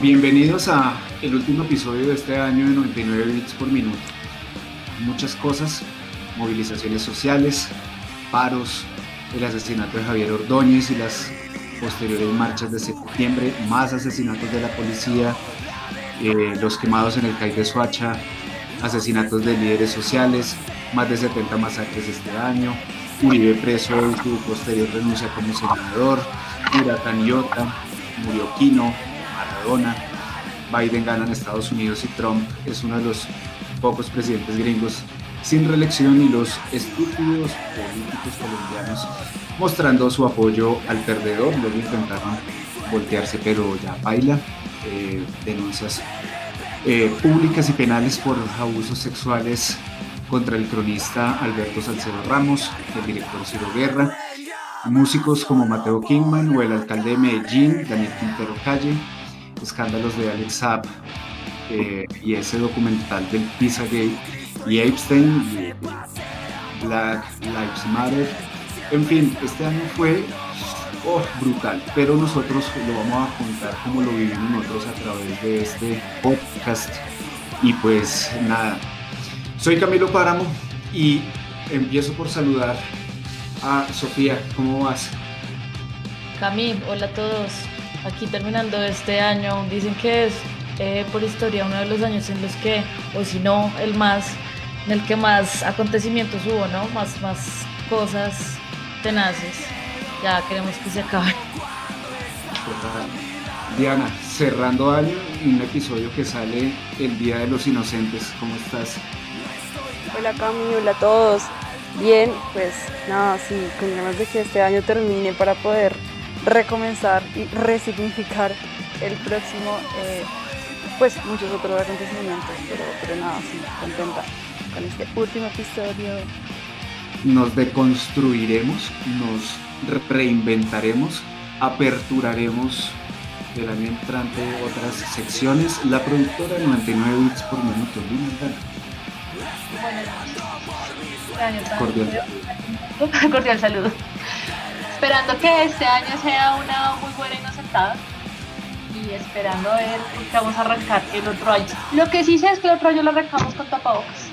Bienvenidos a el último episodio de este año de 99 bits por minuto. Muchas cosas, movilizaciones sociales, paros, el asesinato de Javier Ordóñez y las posteriores marchas de septiembre, más asesinatos de la policía, eh, los quemados en el CAI de Soacha, asesinatos de líderes sociales, más de 70 masacres este año, Uribe preso en su posterior renuncia como senador, Huracán Iota, murió Quino, Maradona, Biden gana en Estados Unidos y Trump es uno de los pocos presidentes gringos sin reelección y los estúpidos políticos colombianos mostrando su apoyo al perdedor. Luego intentaron voltearse, pero ya baila. Eh, denuncias eh, públicas y penales por abusos sexuales contra el cronista Alberto Salcedo Ramos, el director Ciro Guerra, músicos como Mateo Kingman o el alcalde de Medellín, Daniel Quintero Calle, escándalos de Alex Zapp eh, y ese documental del Pizzagate y Epstein y Black Lives Matter. En fin, este año fue oh, brutal, pero nosotros lo vamos a contar como lo vivimos nosotros a través de este podcast. Y pues nada, soy Camilo Páramo y empiezo por saludar a Sofía. ¿Cómo vas? Camil, hola a todos aquí terminando este año, dicen que es eh, por historia uno de los años en los que, o si no, el más, en el que más acontecimientos hubo, ¿no? Más, más cosas tenaces. Ya queremos que se acabe. Diana, cerrando año, un episodio que sale el Día de los Inocentes. ¿Cómo estás? Hola Cami, hola a todos. Bien, pues nada, sí, con ganas de que este año termine para poder recomenzar y resignificar el próximo, eh, pues muchos otros acontecimientos, pero, pero nada, sí, contenta con este último episodio. Nos deconstruiremos, nos reinventaremos, aperturaremos el año entrante otras secciones. La productora 99 bits por minuto, Cordial. Cordial saludo esperando que este año sea una muy buena inocentada y esperando a ver que vamos a arrancar el otro año. Lo que sí sé es que el otro año lo arrancamos con tapabocas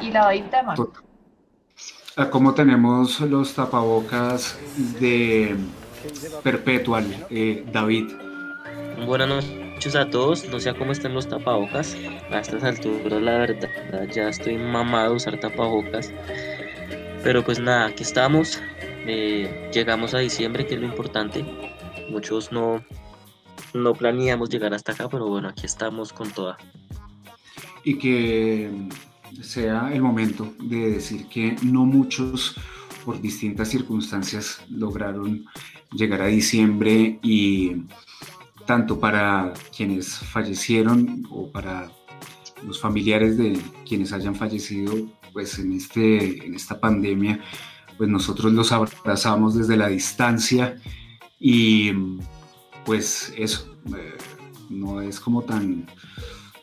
y la de mano. ¿Cómo tenemos los tapabocas de Perpetual, eh, David? Buenas noches a todos, no sé cómo estén los tapabocas. A estas alturas, la verdad, ya estoy mamado de usar tapabocas. Pero pues nada, aquí estamos eh, llegamos a diciembre, que es lo importante. Muchos no, no planeamos llegar hasta acá, pero bueno, aquí estamos con toda. Y que sea el momento de decir que no muchos, por distintas circunstancias, lograron llegar a diciembre y tanto para quienes fallecieron o para los familiares de quienes hayan fallecido pues en, este, en esta pandemia, pues nosotros los abrazamos desde la distancia y pues eso, eh, no es como tan,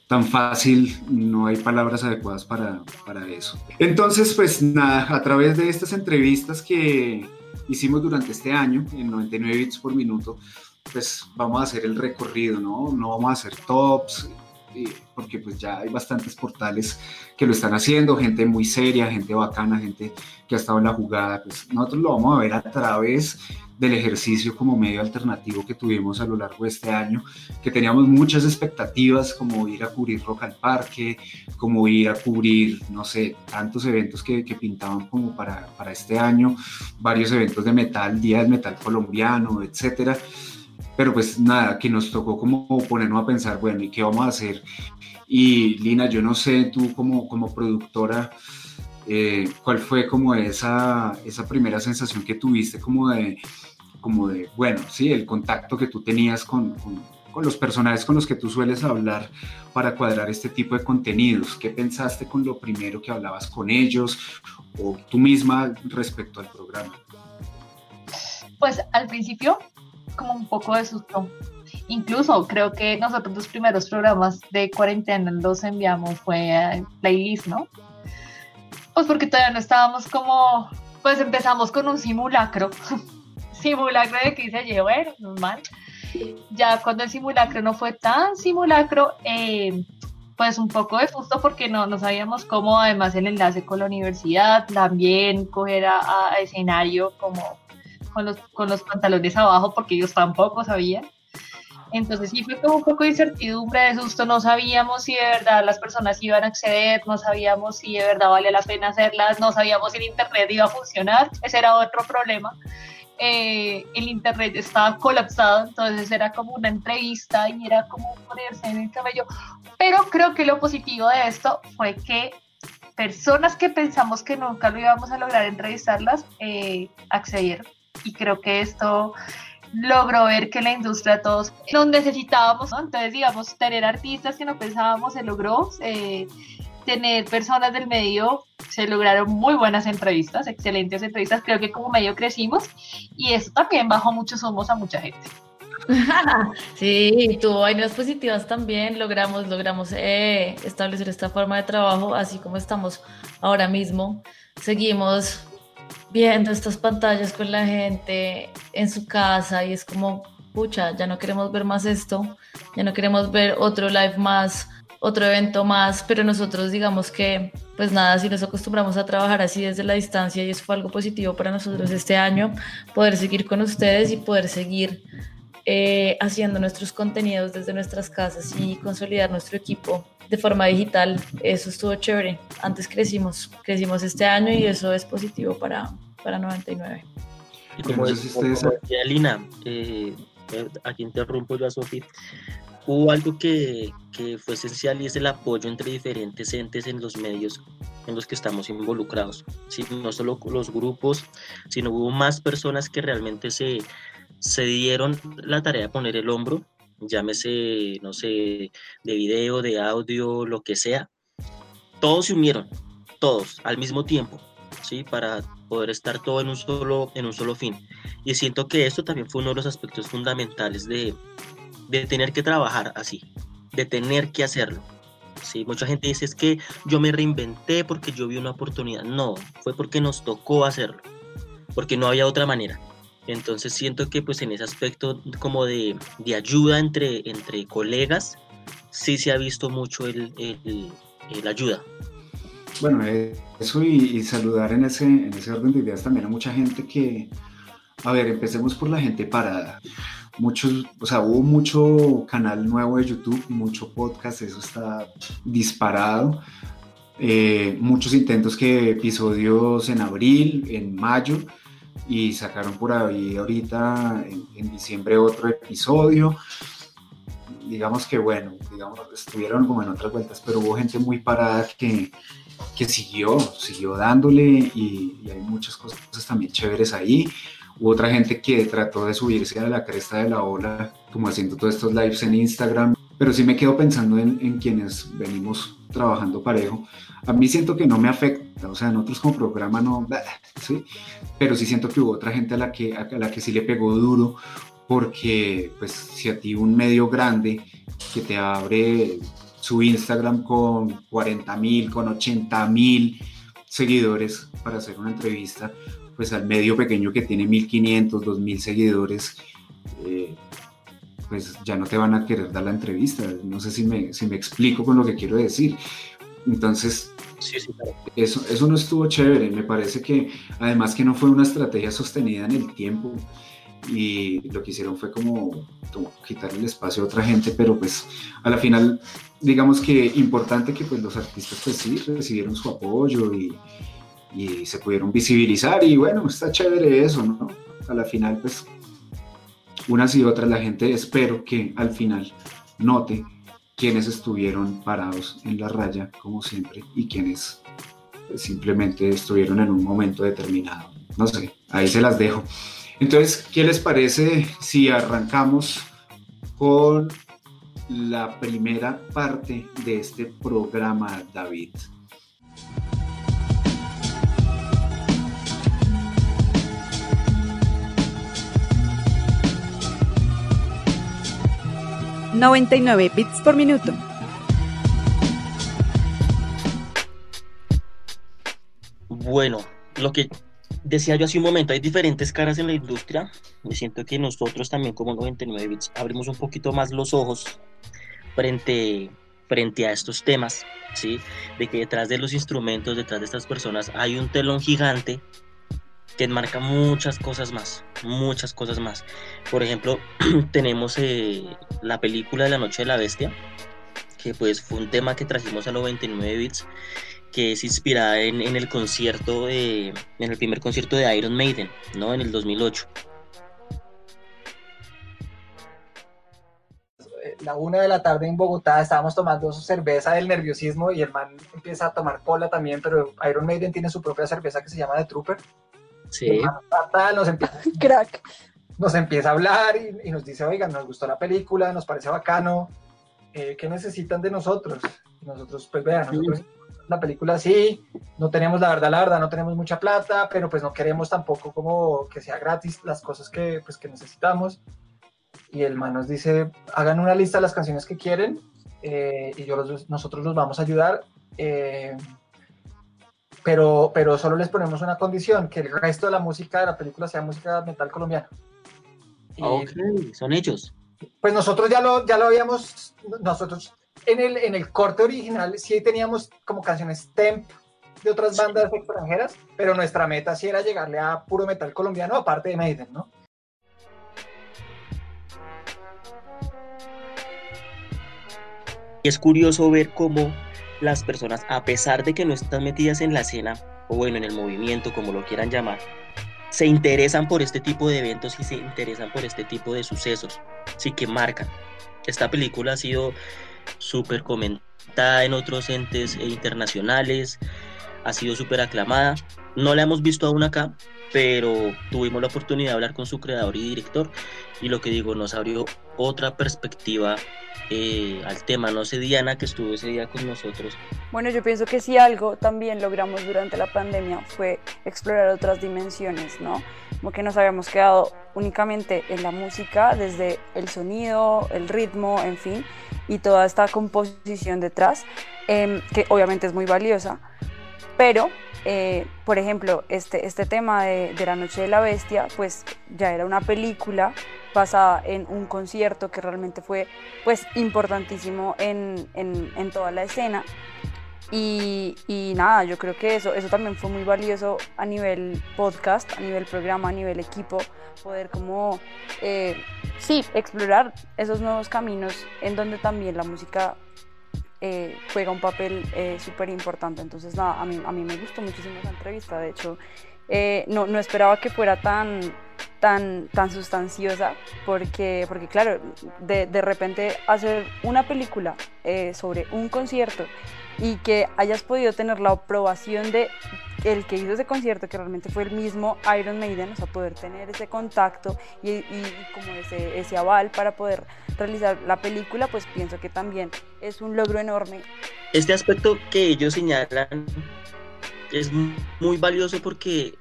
tan fácil, no hay palabras adecuadas para, para eso. Entonces, pues nada, a través de estas entrevistas que hicimos durante este año, en 99 bits por minuto, pues vamos a hacer el recorrido, ¿no? No vamos a hacer tops, porque pues ya hay bastantes portales que lo están haciendo, gente muy seria, gente bacana, gente que ha estado en la jugada, pues nosotros lo vamos a ver a través del ejercicio como medio alternativo que tuvimos a lo largo de este año, que teníamos muchas expectativas como ir a cubrir Rock al Parque, como ir a cubrir, no sé, tantos eventos que, que pintaban como para, para este año, varios eventos de metal, Día del Metal Colombiano, etcétera pero pues nada, que nos tocó como ponernos a pensar, bueno, ¿y qué vamos a hacer? Y Lina, yo no sé, tú como, como productora, eh, ¿cuál fue como esa, esa primera sensación que tuviste como de, como de, bueno, sí, el contacto que tú tenías con, con, con los personajes con los que tú sueles hablar para cuadrar este tipo de contenidos? ¿Qué pensaste con lo primero que hablabas con ellos o tú misma respecto al programa? Pues al principio como un poco de susto. Incluso creo que nosotros los primeros programas de cuarentena los enviamos fue a playlist, ¿no? Pues porque todavía no estábamos como, pues empezamos con un simulacro, simulacro de que dice, bueno, normal. Ya cuando el simulacro no fue tan simulacro, eh, pues un poco de susto porque no, no sabíamos cómo además el enlace con la universidad, también coger a escenario como con los, con los pantalones abajo porque ellos tampoco sabían. Entonces sí fue como un poco de incertidumbre, de susto, no sabíamos si de verdad las personas iban a acceder, no sabíamos si de verdad valía la pena hacerlas, no sabíamos si el Internet iba a funcionar, ese era otro problema. Eh, el Internet estaba colapsado, entonces era como una entrevista y era como ponerse en el cabello. Pero creo que lo positivo de esto fue que personas que pensamos que nunca lo íbamos a lograr entrevistarlas, eh, accedieron y creo que esto logró ver que la industria todos nos necesitábamos, entonces digamos, tener artistas que no pensábamos se logró, eh, tener personas del medio, se lograron muy buenas entrevistas, excelentes entrevistas, creo que como medio crecimos y eso también bajó mucho somos a mucha gente. Sí, tuvo vainas positivas también, logramos, logramos eh, establecer esta forma de trabajo, así como estamos ahora mismo, seguimos viendo estas pantallas con la gente en su casa y es como, pucha, ya no queremos ver más esto, ya no queremos ver otro live más, otro evento más, pero nosotros digamos que, pues nada, si nos acostumbramos a trabajar así desde la distancia y eso fue algo positivo para nosotros este año, poder seguir con ustedes y poder seguir eh, haciendo nuestros contenidos desde nuestras casas y consolidar nuestro equipo de forma digital. Eso estuvo chévere. Antes crecimos, crecimos este año y eso es positivo para, para 99. Y como, decía Lina, eh, eh, aquí interrumpo yo a Sofía, hubo algo que, que, fue esencial y es el apoyo entre diferentes entes en los medios en los que estamos involucrados. ¿sí? No solo los grupos, sino hubo más personas que realmente se, se dieron la tarea de poner el hombro llámese, no sé, de video, de audio, lo que sea, todos se unieron, todos, al mismo tiempo, ¿sí? Para poder estar todo en un solo, en un solo fin. Y siento que esto también fue uno de los aspectos fundamentales de, de tener que trabajar así, de tener que hacerlo. Sí, mucha gente dice es que yo me reinventé porque yo vi una oportunidad. No, fue porque nos tocó hacerlo, porque no había otra manera. Entonces siento que pues en ese aspecto como de, de ayuda entre, entre colegas, sí se ha visto mucho el, el, ayuda. Bueno, eso y, saludar en ese, en ese orden de ideas también a mucha gente que, a ver, empecemos por la gente parada. Muchos, o sea, hubo mucho canal nuevo de YouTube, mucho podcast, eso está disparado. Eh, muchos intentos que episodios en abril, en mayo, y sacaron por ahí ahorita en, diciembre otro episodio. Digamos que bueno, digamos, estuvieron como en otras vueltas, pero hubo gente muy parada que, que siguió, siguió dándole y, hay muchas cosas también chéveres ahí. Hubo otra gente que trató de subirse a la cresta de la ola, como haciendo todos estos lives en Instagram, pero sí me quedo pensando en, en quienes venimos trabajando parejo a mí siento que no me afecta, o sea, nosotros como programa no, ¿sí? pero sí siento que hubo otra gente a la que, a la que sí le pegó duro, porque pues si a ti un medio grande que te abre su Instagram con 40 mil, con 80 mil seguidores para hacer una entrevista, pues al medio pequeño que tiene 1500, 2000 seguidores, eh, pues ya no te van a querer dar la entrevista. No sé si me, si me explico con lo que quiero decir. Entonces, eso, eso no estuvo chévere. Me parece que además que no fue una estrategia sostenida en el tiempo y lo que hicieron fue como, quitar el espacio a otra gente, pero pues a la final, digamos que importante que pues los artistas pues sí recibieron su apoyo y, y se pudieron visibilizar y bueno, está chévere eso, ¿no? A la final pues unas y otras la gente espero que al final note quienes estuvieron parados en la raya, como siempre, y quienes simplemente estuvieron en un momento determinado. No sé, ahí se las dejo. Entonces, ¿qué les parece si arrancamos con la primera parte de este programa, David? ...99 bits por minuto. Bueno, lo que decía yo hace un momento, hay diferentes caras en la industria. Me siento que nosotros también como 99 bits abrimos un poquito más los ojos frente, frente a estos temas, ¿sí? De que detrás de los instrumentos, detrás de estas personas, hay un telón gigante que enmarca muchas cosas más, muchas cosas más. Por ejemplo, tenemos eh, la película de la Noche de la Bestia, que pues fue un tema que trajimos a 99 bits que es inspirada en, el concierto, de, en el primer concierto de Iron Maiden, ¿no? En el 2008. La una de la tarde en Bogotá estábamos tomando su cerveza del nerviosismo y el man empieza a tomar cola también, pero Iron Maiden tiene su propia cerveza que se llama The Trooper. Sí. nos empieza, Crack. Nos empieza a hablar y, nos dice, oigan, nos gustó la película, nos parece bacano, eh, ¿qué necesitan de nosotros? Y nosotros, pues vean, nosotros la película sí, no tenemos la verdad, la verdad, no tenemos mucha plata, pero pues no queremos tampoco como que sea gratis las cosas que, pues, que necesitamos. Y el man nos dice, hagan una lista de las canciones que quieren eh, y yo nosotros los vamos a ayudar. Eh, pero, pero solo les ponemos una condición, que el resto de la música de la película sea música metal colombiana. ok, son hechos. Pues nosotros ya lo, ya lo habíamos, nosotros en el, en el corte original sí teníamos como canciones temp de otras bandas extranjeras, pero nuestra meta sí era llegarle a puro metal colombiano, aparte de Maiden, ¿no? Y es curioso ver cómo las personas, a pesar de que no están metidas en la escena, o bueno, en el movimiento, como lo quieran llamar, se interesan por este tipo de eventos y se interesan por este tipo de sucesos, sí que marcan. Esta película ha sido súper comentada en otros entes internacionales, ha sido súper aclamada. No la hemos visto aún acá, pero tuvimos la oportunidad de hablar con su creador y director y lo que digo, nos abrió otra perspectiva eh, al tema. No sé, Diana, que estuvo ese día con nosotros. Bueno, yo pienso que si algo también logramos durante la pandemia fue explorar otras dimensiones, ¿no? Como que nos habíamos quedado únicamente en la música, desde el sonido, el ritmo, en fin, y toda esta composición detrás, em, que obviamente es muy valiosa, pero, eh, por ejemplo, este, este tema de, La Noche de la Bestia, pues ya era una película basada en un concierto que realmente fue pues importantísimo en, en, toda la escena. Y, y, nada, yo creo que eso, eso también fue muy valioso a nivel podcast, a nivel programa, a nivel equipo, poder como, eh, sí, explorar esos nuevos caminos en donde también la música eh, juega un papel eh, súper importante. Entonces, nada, a mí, a mí me gustó muchísimo esa entrevista. De hecho, no, no esperaba que fuera tan, tan, tan sustanciosa, porque, porque claro, de, de repente hacer una película sobre un concierto y que hayas podido tener la aprobación de el que hizo ese concierto, que realmente fue el mismo Iron Maiden, o sea, poder tener ese contacto y, y, como ese, ese aval para poder realizar la película, pues pienso que también es un logro enorme. Este aspecto que ellos señalan es muy valioso porque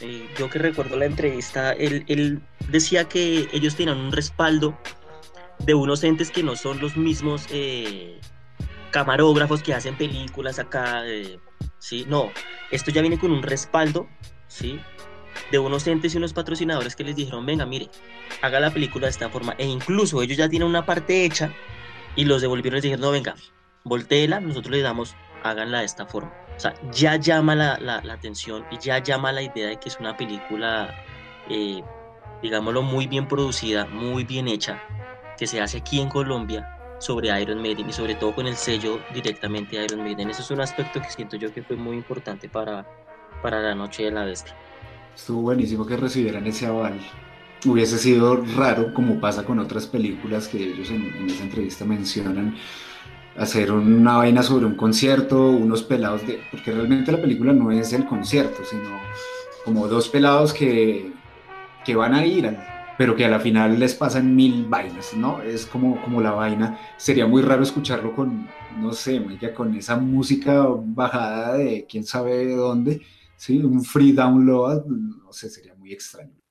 eh, yo que recuerdo la entrevista, él, él decía que ellos tenían un respaldo de unos entes que no son los mismos eh, camarógrafos que hacen películas acá, eh, ¿sí? No, esto ya viene con un respaldo, ¿sí? De unos entes y unos patrocinadores que les dijeron, venga, mire, haga la película de esta forma. E incluso ellos ya tienen una parte hecha y los devolvieron y les dijeron, no, venga, volteela, nosotros les damos, háganla de esta forma. O sea, ya llama la, la, atención y ya llama la idea de que es una película, eh, digámoslo, muy bien producida, muy bien hecha, que se hace aquí en Colombia sobre Iron Maiden y sobre todo con el sello directamente de Iron Maiden. Eso es un aspecto que siento yo que fue muy importante para, para la Noche de la Bestia. Estuvo buenísimo que recibieran ese aval. hubiese sido raro, como pasa con otras películas que ellos en, esa entrevista mencionan, hacer una vaina sobre un concierto, unos pelados de... Porque realmente la película no es el concierto, sino como dos pelados que, que van a ir pero que a la final les pasan mil vainas, ¿no? Es como, como la vaina. Sería muy raro escucharlo con, no sé, con esa música bajada de quién sabe de dónde, ¿sí? Un free download, no sé, sería muy extraño.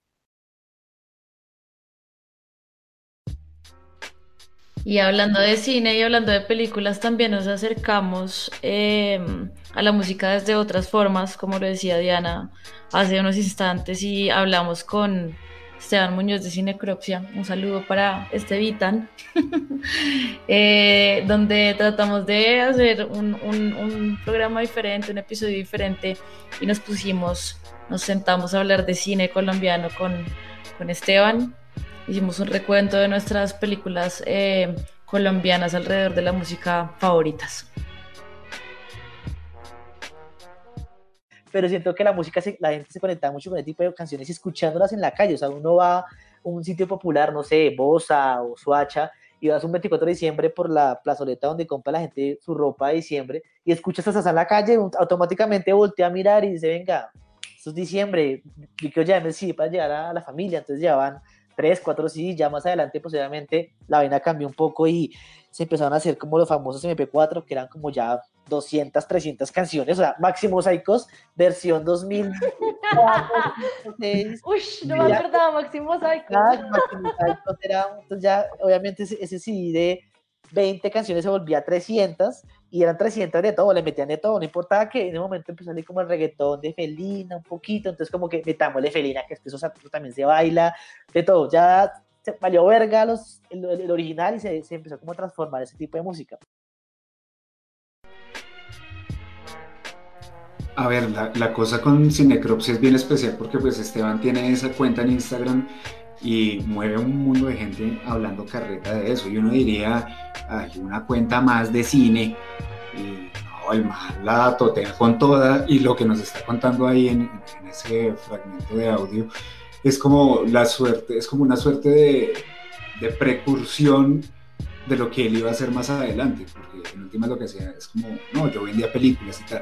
Y hablando de cine y hablando de películas, también nos acercamos em, a la música desde otras formas, como lo decía Diana hace unos instantes, y hablamos con Esteban Muñoz de Cinecropsia. Un saludo para Estevitan, eh, donde tratamos de hacer un, programa diferente, un episodio diferente y nos pusimos, nos sentamos a hablar de cine colombiano con, con Esteban. Hicimos un recuento de nuestras películas eh, colombianas alrededor de la música favoritas. pero siento que la música, la gente se conecta mucho con ese tipo de canciones escuchándolas en la calle, o sea, uno va a un sitio popular, no sé, Bosa o Suacha, y vas un 24 de diciembre por la plazoleta donde compra la gente su ropa de diciembre, y escuchas a en la calle, automáticamente voltea a mirar y dice, venga, esto es diciembre, y que ya me sí para llegar a la familia, entonces ya van tres, cuatro sí, ya más adelante posiblemente la vaina cambió un poco y se empezaron a hacer como los famosos MP4, que eran como ya 200, 300 canciones, o sea, Máximo Psychos, versión 2000. Uy, no me acordaba, Máximo Psychos. Máximo Psychos era, entonces ya, obviamente ese, ese CD de 20 canciones se volvía 300 y eran 300 de todo, le metían de todo, no importaba que en ese momento empezó a salir como el reggaetón de Felina un poquito, entonces como que metámosle Felina, que después eso también se baila, de todo, ya se valió verga los, el, original y se, empezó como a transformar ese tipo de música. A ver, la, cosa con Cinecropsia es bien especial porque pues Esteban tiene esa cuenta en Instagram y mueve un mundo de gente hablando carreta de eso. Y uno diría, hay una cuenta más de cine y no, el mal la totea con toda y lo que nos está contando ahí en, ese fragmento de audio es como la suerte, es como una suerte de, de precursión de lo que él iba a hacer más adelante, porque en última lo que hacía es como, no, yo vendía películas y tal.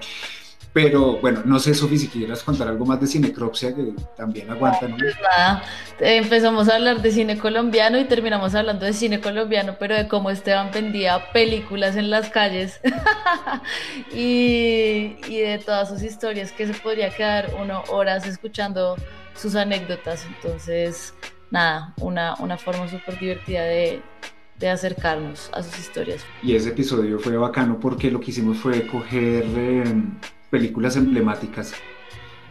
Pero bueno, no sé, Sofi, si quieras contar algo más de Cinecropsia, que también aguanta, ¿no? Pues nada, empezamos a hablar de cine colombiano y terminamos hablando de cine colombiano, pero de cómo Esteban vendía películas en las calles y, y, de todas sus historias, que se podría quedar uno horas escuchando sus anécdotas. Entonces, nada, una, una forma súper divertida de, de acercarnos a sus historias. Y ese episodio fue bacano porque lo que hicimos fue coger... Eh, películas emblemáticas.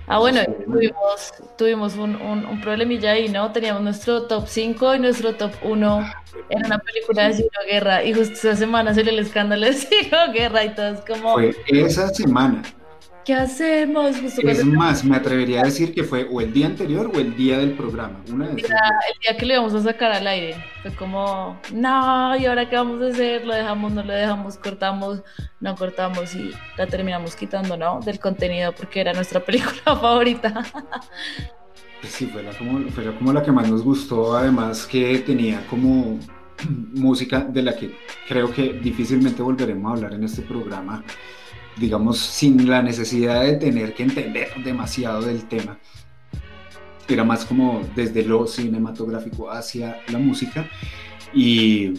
Ah, bueno, tuvimos, tuvimos un, un, problemilla ahí, ¿no? Teníamos nuestro top 5 y nuestro top 1 en una película de Ciro Guerra. Y justo esa semana salió el escándalo de Ciro Guerra y todo es como... Fue esa semana. ¿Qué hacemos? es más, me atrevería a decir que fue o el día anterior o el día del programa. Una el día que lo íbamos a sacar al aire. Fue como, no, ¿y ahora qué vamos a hacer? ¿Lo dejamos, no lo dejamos? ¿Cortamos? No cortamos y la terminamos quitando, ¿no? Del contenido porque era nuestra película favorita. Pues sí, fue como, fue como la que más nos gustó, además que tenía como música de la que creo que difícilmente volveremos a hablar en este programa digamos, sin la necesidad de tener que entender demasiado del tema. Era más como desde lo cinematográfico hacia la música y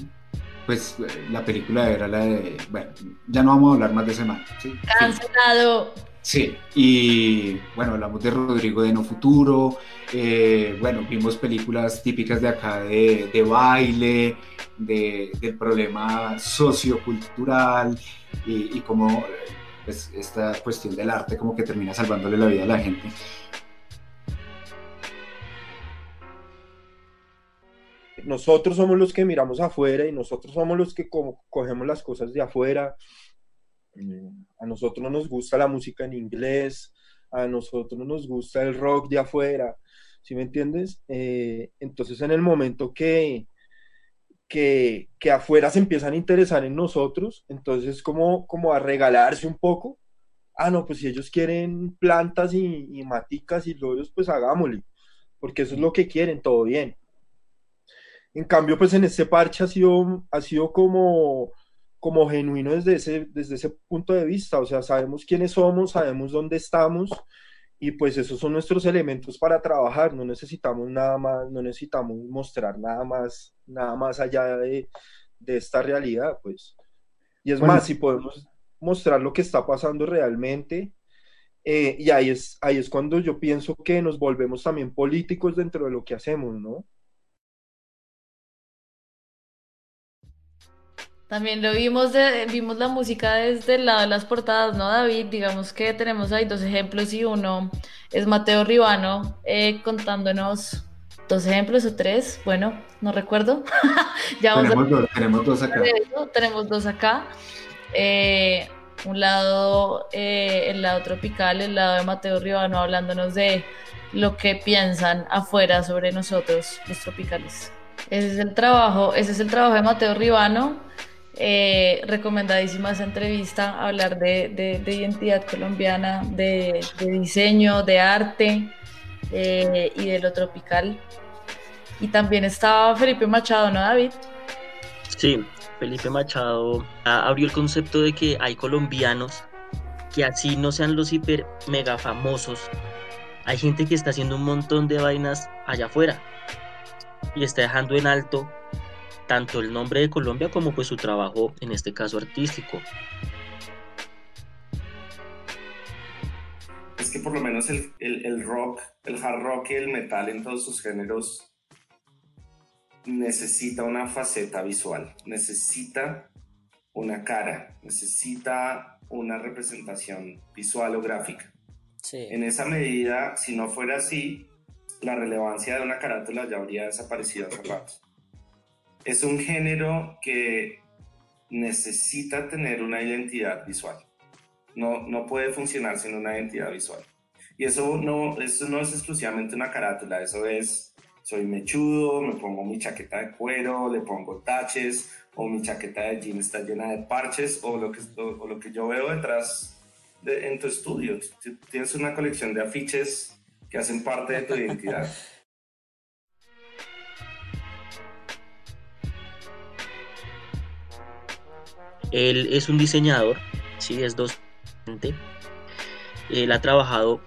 pues la película era la de, bueno, ya no vamos a hablar más de semana. ¿sí? Cancelado. Sí, y bueno, hablamos de Rodrigo de No Futuro, eh, bueno, vimos películas típicas de acá de, de baile, de, del problema sociocultural y, y cómo pues, esta cuestión del arte como que termina salvándole la vida a la gente. Nosotros somos los que miramos afuera y nosotros somos los que cogemos las cosas de afuera. Mm, a nosotros no nos gusta la música en inglés, a nosotros no nos gusta el rock de afuera, ¿sí me entiendes? Eh, entonces en el momento que, que, que, afuera se empiezan a interesar en nosotros, entonces como, como a regalarse un poco. Ah, no, pues si ellos quieren plantas y, y maticas y lorios, pues hagámosle. porque eso es lo que quieren, todo bien. En cambio, pues en este parche ha sido, ha sido como, como genuino desde ese, desde ese punto de vista, o sea, sabemos quiénes somos, sabemos dónde estamos y pues esos son nuestros elementos para trabajar, no necesitamos nada más, no necesitamos mostrar nada más, nada más allá de, de esta realidad, pues. Y es más, si podemos mostrar lo que está pasando realmente, eh, y ahí es, ahí es cuando yo pienso que nos volvemos también políticos dentro de lo que hacemos, ¿no? También lo vimos, de, vimos la música desde el lado de las portadas, ¿no, David? Digamos que tenemos ahí dos ejemplos y uno es Mateo Ribano eh, contándonos dos ejemplos o tres, bueno, no recuerdo. ya tenemos, dos, tenemos dos acá. tenemos dos acá. Eh, un lado, eh, el lado tropical, el lado de Mateo Ribano hablándonos de lo que piensan afuera sobre nosotros, los tropicales. Ese es el trabajo, ese es el trabajo de Mateo Ribano eh, recomendadísima esa entrevista, hablar de, identidad colombiana, de, diseño, de arte eh, y de lo tropical. Y también estaba Felipe Machado, ¿no, David? Sí, Felipe Machado abrió el concepto de que hay colombianos que así no sean los hiper mega famosos. Hay gente que está haciendo un montón de vainas allá afuera y está dejando en alto tanto el nombre de Colombia como pues su trabajo, en este caso artístico. Es que por lo menos el, el, rock, el hard rock y el metal en todos sus géneros necesita una faceta visual, necesita una cara, necesita una representación visual o gráfica. En esa medida, si no fuera así, la relevancia de una carátula ya habría desaparecido hace rato es un género que necesita tener una identidad visual. No, no puede funcionar sin una identidad visual. Y eso no, eso no es exclusivamente una carátula, eso es, soy mechudo, me pongo mi chaqueta de cuero, le pongo taches, o mi chaqueta de jean está llena de parches, o lo que, o, lo que yo veo detrás de, en tu estudio. Tienes una colección de afiches que hacen parte de tu identidad. Él es un diseñador, sí, es docente. Él ha trabajado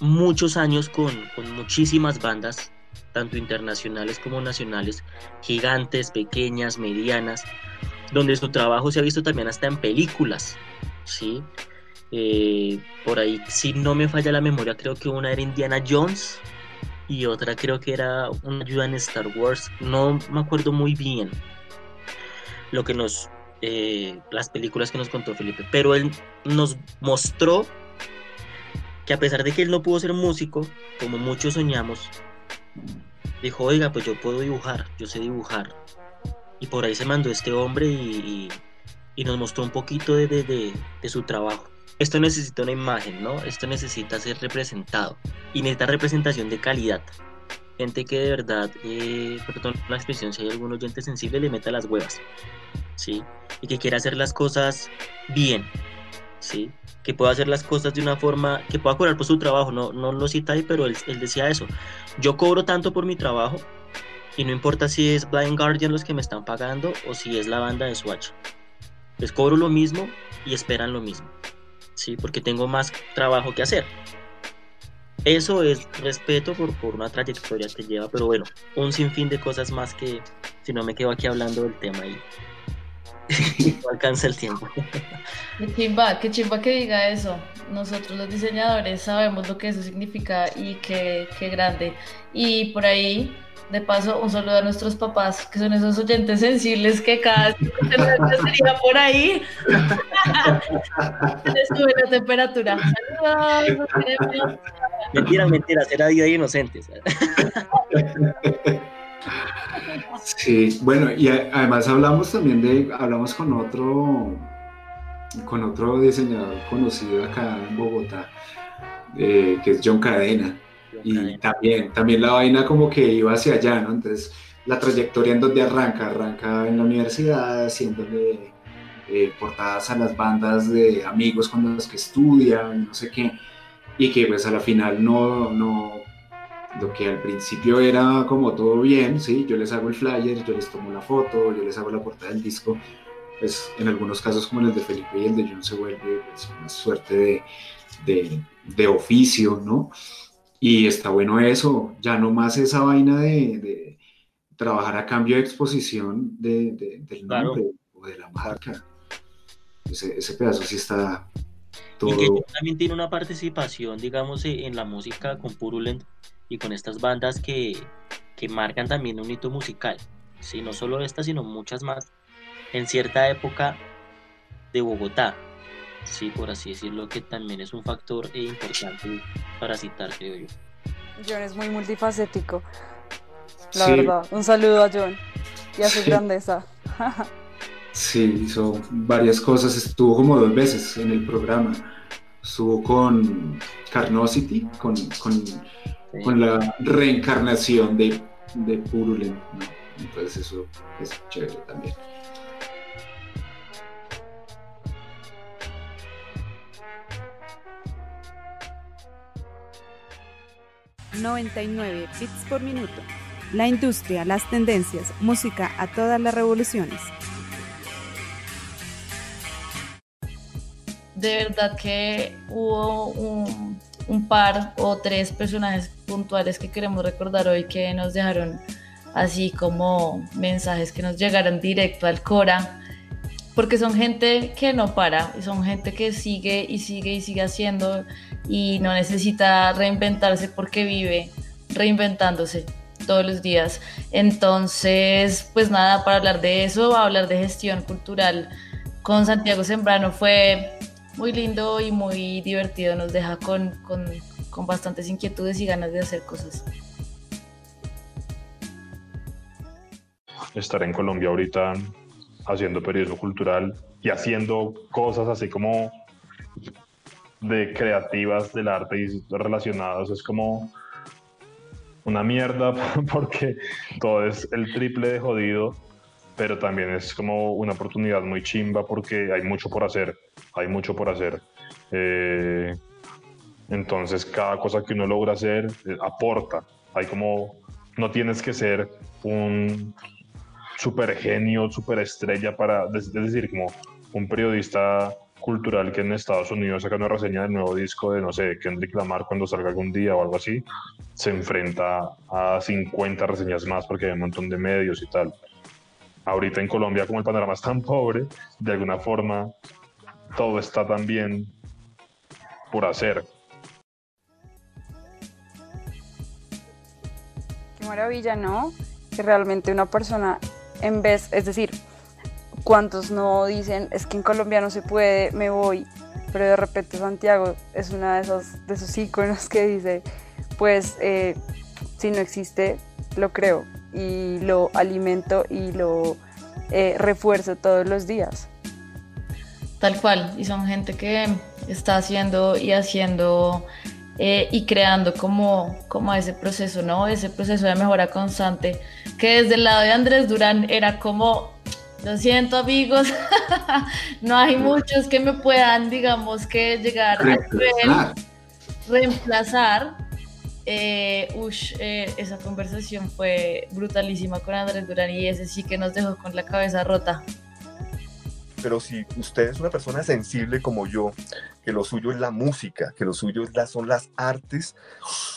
muchos años con, muchísimas bandas, tanto internacionales como nacionales, gigantes, pequeñas, medianas, donde su trabajo se ha visto también hasta en películas, ¿sí? Eh, por ahí, si no me falla la memoria, creo que una era Indiana Jones y otra creo que era una ayuda en Star Wars, no me acuerdo muy bien. Lo que nos eh, las películas que nos contó Felipe, pero él nos mostró que a pesar de que él no pudo ser músico, como muchos soñamos, dijo, oiga, pues yo puedo dibujar, yo sé dibujar. Y por ahí se mandó este hombre y, nos mostró un poquito de, de, su trabajo. Esto necesita una imagen, ¿no? Esto necesita ser representado y necesita representación de calidad. Gente que de verdad, eh, perdón la expresión, si hay algún oyente sensible, le meta las huevas. ¿sí? Y que quiera hacer las cosas bien, ¿sí? Que pueda hacer las cosas de una forma, que pueda cobrar por su trabajo, no, no lo cita ahí, pero él, decía eso. Yo cobro tanto por mi trabajo y no importa si es Blind Guardian los que me están pagando o si es la banda de Swatch. Les cobro lo mismo y esperan lo mismo, ¿sí? Porque tengo más trabajo que hacer. Eso es respeto por, por una trayectoria que lleva, pero bueno, un sinfín de cosas más que si no me quedo aquí hablando del tema ahí no alcanza el tiempo. Qué chimba, qué chimba que diga eso. Nosotros los diseñadores sabemos lo que eso significa y qué, qué grande. Y por ahí, de paso, un saludo a nuestros papás, que son esos oyentes sensibles que cada sería por ahí. Les sube la temperatura. Saludos, mentira, mentira, será día de inocentes. Sí, bueno, y además hablamos también de, hablamos con otro, con otro diseñador conocido acá en Bogotá, eh, que es John Cadena. y también, también la vaina como que iba hacia allá, ¿no? Entonces, la trayectoria en donde arranca, arranca en la universidad, haciéndole eh, portadas a las bandas de amigos con los que estudian, no sé qué, y que pues a la final no, no lo que al principio era como todo bien, ¿sí? Yo les hago el flyer, yo les tomo la foto, yo les hago la portada del disco, pues en algunos casos como el de Felipe y el de John se vuelve pues, una suerte de, de, oficio, ¿no? Y está bueno eso, ya no más esa vaina de, trabajar a cambio de exposición de, del nombre o de la marca. Ese, ese pedazo sí está todo... Y que también tiene una participación, digamos, en la música con Purulent y con estas bandas que, que marcan también un hito musical. Sí, no solo esta, sino muchas más en cierta época de Bogotá. Sí, por así decirlo, que también es un factor importante para citar, creo yo. John es muy multifacético, la verdad. Un saludo a John y a su grandeza. sí, hizo varias cosas, estuvo como dos veces en el programa. Estuvo con Carnosity, con, con con la reencarnación de, de Purulent. Entonces eso es chévere también. ...99 bits por minuto... ...la industria, las tendencias... ...música a todas las revoluciones... De verdad que hubo un un par o tres personajes puntuales que queremos recordar hoy que nos dejaron así como mensajes que nos llegaron directo al Cora, porque son gente que no para, son gente que sigue y sigue y sigue haciendo y no necesita reinventarse porque vive reinventándose todos los días. Entonces, pues nada, para hablar de eso, hablar de gestión cultural con Santiago Sembrano fue muy lindo y muy divertido, nos deja con, con, bastantes inquietudes y ganas de hacer cosas. Estar en Colombia ahorita haciendo periodismo cultural y haciendo cosas así como de creativas del arte y relacionadas es como una mierda porque todo es el triple de jodido pero también es como una oportunidad muy chimba porque hay mucho por hacer, hay mucho por hacer. Eh, entonces cada cosa que uno logra hacer eh, aporta, hay como, no tienes que ser un super genio, super estrella para, es decir, como un periodista cultural que en Estados Unidos saca una reseña del nuevo disco de, no sé, Kendrick Lamar cuando salga algún día o algo así, se enfrenta a 50 reseñas más porque hay un montón de medios y tal ahorita en Colombia, como el panorama es tan pobre, de alguna forma todo está también por hacer. Qué maravilla, ¿no? Que realmente una persona, en vez, es decir, ¿cuántos no dicen, es que en Colombia no se puede, me voy? Pero de repente Santiago es una de esos, de esos iconos que dice, pues eh, si no existe, lo creo y lo alimento y lo eh, refuerzo todos los días. Tal cual, y son gente que está haciendo y haciendo eh, y creando como, como ese proceso, ¿no? Ese proceso de mejora constante, que desde el lado de Andrés Durán era como, lo siento amigos, no hay muchos que me puedan, digamos, que llegar a reemplazar eh, ush, eh, esa conversación fue brutalísima con Andrés Durán y ese sí que nos dejó con la cabeza rota. Pero si usted es una persona sensible como yo, que lo suyo es la música, que lo suyo son las artes,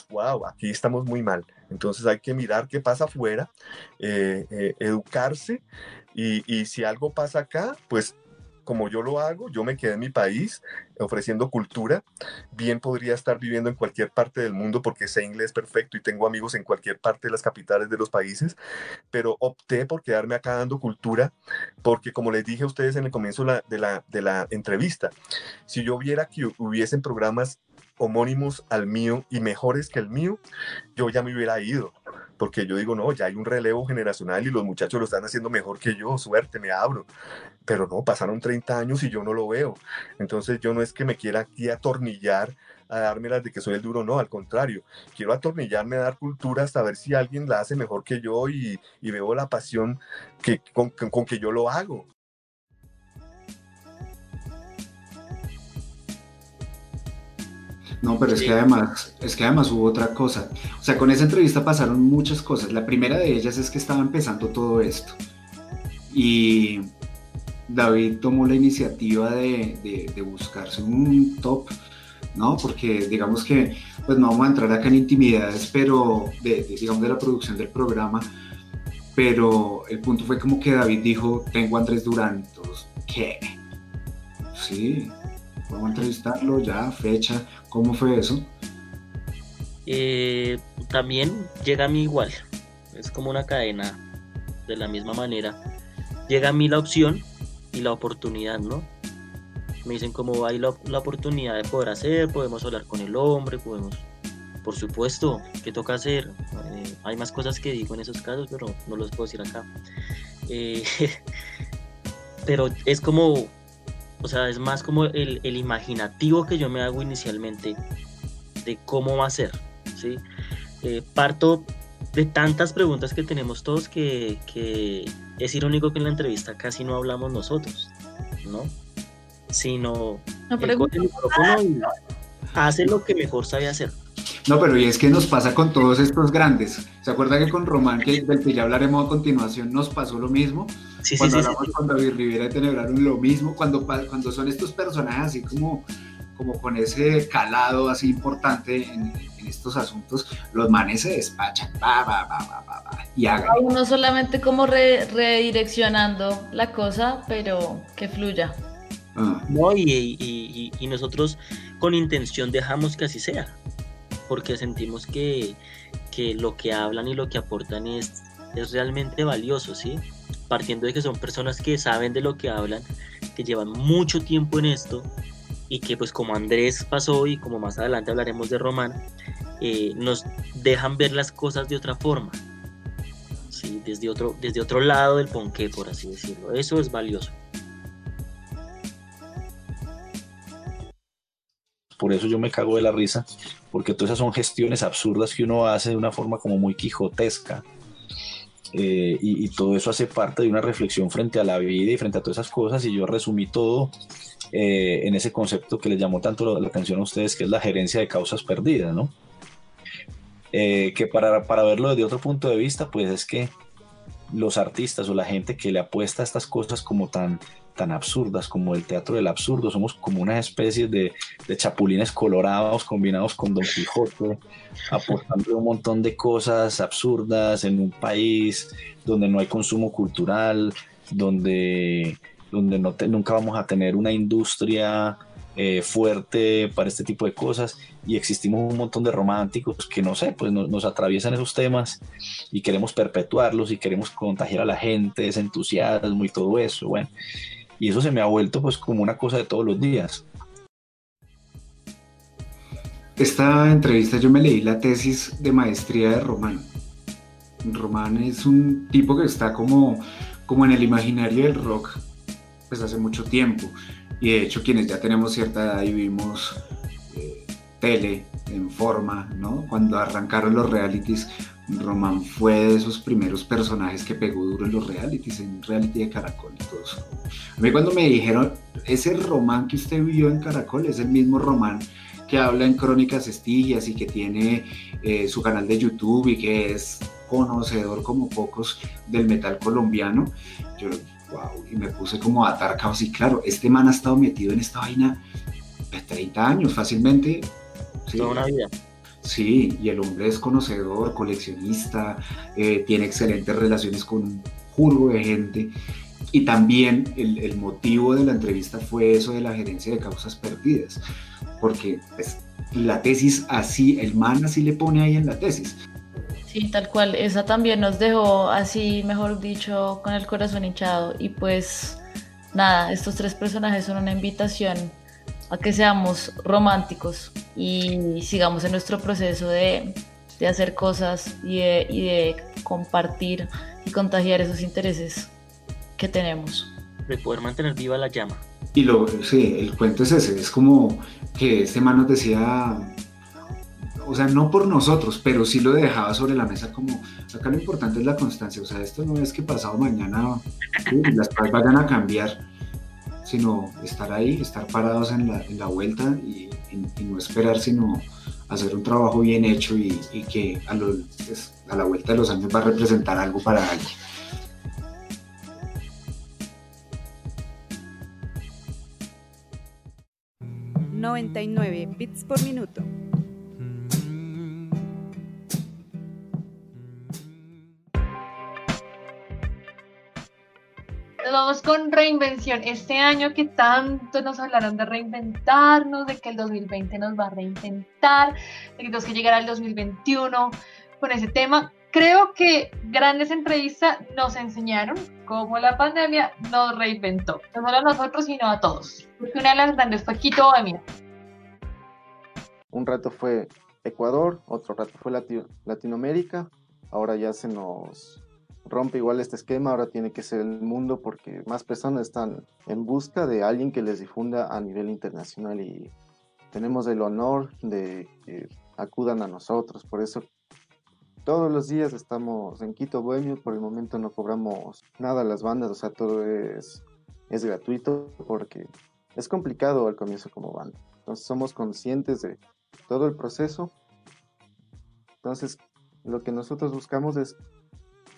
wow, aquí estamos muy mal. Entonces hay que mirar qué pasa afuera, eh, educarse y, y si algo pasa acá, pues como yo lo hago, yo me quedé en mi país ofreciendo cultura, bien podría estar viviendo en cualquier parte del mundo porque sé inglés perfecto y tengo amigos en cualquier parte de las capitales de los países, pero opté por quedarme acá dando cultura porque como les dije a ustedes en el comienzo de la, de la entrevista, si yo viera que hubiesen programas homónimos al mío y mejores que el mío, yo ya me hubiera ido porque yo digo, no, ya hay un relevo generacional y los muchachos lo están haciendo mejor que yo, suerte, me abro. Pero no, pasaron 30 años y yo no lo veo. Entonces yo no es que me quiera aquí atornillar a darme las de que soy el duro, no, al contrario, quiero atornillarme a dar cultura hasta ver si alguien la hace mejor que yo y, veo la pasión que, con que yo lo hago. No, pero es que además, es que además hubo otra cosa. O sea, con esa entrevista pasaron muchas cosas. La primera de ellas es que estaba empezando todo esto. Y David tomó la iniciativa de, de buscarse un top ¿no? Porque digamos que, pues no vamos a entrar acá en intimidades, pero de, digamos de la producción del programa, pero el punto fue como que David dijo, tengo a Andrés Durán, todos, ¿qué? Sí, vamos a entrevistarlo ya, fecha, ¿cómo fue eso? Eh, también llega a mí igual, es como una cadena, de la misma manera, llega a mí la opción y la oportunidad, ¿no? me dicen cómo hay la, oportunidad de poder hacer, podemos hablar con el hombre, podemos, por supuesto, ¿qué toca hacer? Eh, hay más cosas que digo en esos casos, pero no los puedo decir acá. Eh, pero es como, o sea, es más como el, imaginativo que yo me hago inicialmente de cómo va a ser, ¿sí? Eh, parto de tantas preguntas que tenemos todos que, que es irónico que en la entrevista casi no hablamos nosotros, ¿no? sino no hace lo que mejor sabe hacer. No, pero y es que nos pasa con todos estos grandes. ¿Se acuerda que con Román, que, del que ya hablaremos a continuación, nos pasó lo mismo? Sí, cuando sí, hablamos con David Rivera de Tenebraron, lo mismo. Cuando, cuando son estos personajes así como, como con ese calado así importante en, estos asuntos, los manes se despachan, y hagan. Uno solamente como redireccionando la cosa, pero que fluya. Ah. ¿no? Y, nosotros con intención dejamos que así sea, porque sentimos que, lo que hablan y lo que aportan es, es realmente valioso, ¿sí? Partiendo de que son personas que saben de lo que hablan, que llevan mucho tiempo en esto y que pues como Andrés pasó y como más adelante hablaremos de Román, eh, nos dejan ver las cosas de otra forma, ¿sí? desde, otro, desde otro lado del ponqué, por así decirlo. Eso es valioso. por eso yo me cago de la risa, porque todas esas son gestiones absurdas que uno hace de una forma como muy quijotesca. Eh, y, todo eso hace parte de una reflexión frente a la vida y frente a todas esas cosas, y yo resumí todo eh, en ese concepto que les llamó tanto la atención a ustedes, que es la gerencia de causas perdidas, ¿no? Eh, que para, para verlo desde otro punto de vista, pues es que los artistas o la gente que le apuesta a estas cosas como tan tan absurdas como el teatro del absurdo. Somos como una especie de, chapulines colorados combinados con Don Quijote, aportando un montón de cosas absurdas en un país donde no hay consumo cultural, donde, donde nunca vamos a tener una industria eh, fuerte para este tipo de cosas y existimos un montón de románticos que no sé, pues nos atraviesan esos temas y queremos perpetuarlos y queremos contagiar a la gente, ese entusiasmo y todo eso, bueno, y eso se me ha vuelto pues como una cosa de todos los días. Esta entrevista yo me leí la tesis de maestría de Román. Román es un tipo que está como, como en el imaginario del rock pues hace mucho tiempo. Y de hecho quienes ya tenemos cierta edad y vimos eh, tele en forma, ¿no? Cuando arrancaron los realities, Román fue de esos primeros personajes que pegó duro en los realities, en reality de Caracol y todo eso. A mí cuando me dijeron, ese Román que usted vio en Caracol es el mismo Román que habla en Crónicas Estigias y que tiene eh, su canal de YouTube y que es conocedor como pocos del metal colombiano. Yo, wow, y me puse como a atar cabos y claro, este man ha estado metido en esta vaina de 30 años fácilmente. Toda una vida Sí, y el hombre es conocedor, coleccionista, eh, tiene excelentes relaciones con un juro de gente. Y también el, motivo de la entrevista fue eso de la gerencia de causas perdidas, porque pues, la tesis así, el man así le pone ahí en la tesis. Sí, tal cual, esa también nos dejó así, mejor dicho, con el corazón hinchado. Y pues nada, estos tres personajes son una invitación a que seamos románticos y sigamos en nuestro proceso de, hacer cosas y de, compartir y contagiar esos intereses que tenemos. De poder mantener viva la llama. Y lo, sí, el cuento es ese, es como que este man nos decía, o sea, no por nosotros, pero sí lo dejaba sobre la mesa como, acá lo importante es la constancia, o sea, esto no es que pasado mañana las cosas vayan a cambiar, sino estar ahí, estar parados en la, vuelta y, no esperar, sino hacer un trabajo bien hecho y, que a, pues, a la vuelta de los años va a representar algo para alguien. 99 bits por minuto. Vamos con reinvención. Este año que tanto nos hablaron de reinventarnos, de que el 2020 nos va a reinventar, de que tenemos que llegar al 2021 con ese tema. Creo que grandes entrevistas nos enseñaron cómo la pandemia nos reinventó, no solo a nosotros, sino a todos. Porque una de las grandes fue Quito Bohemia. Un rato fue Ecuador, otro rato fue Latinoamérica, ahora ya se nos rompe igual este esquema, ahora tiene que ser el mundo porque más personas están en busca de alguien que les difunda a nivel internacional y tenemos el honor de que acudan a nosotros, por eso todos los días estamos en Quito Bohemio, por el momento no cobramos nada a las bandas, o sea, todo es, es gratuito porque es complicado al comienzo como banda. Entonces somos conscientes de todo el proceso. Entonces, lo que nosotros buscamos es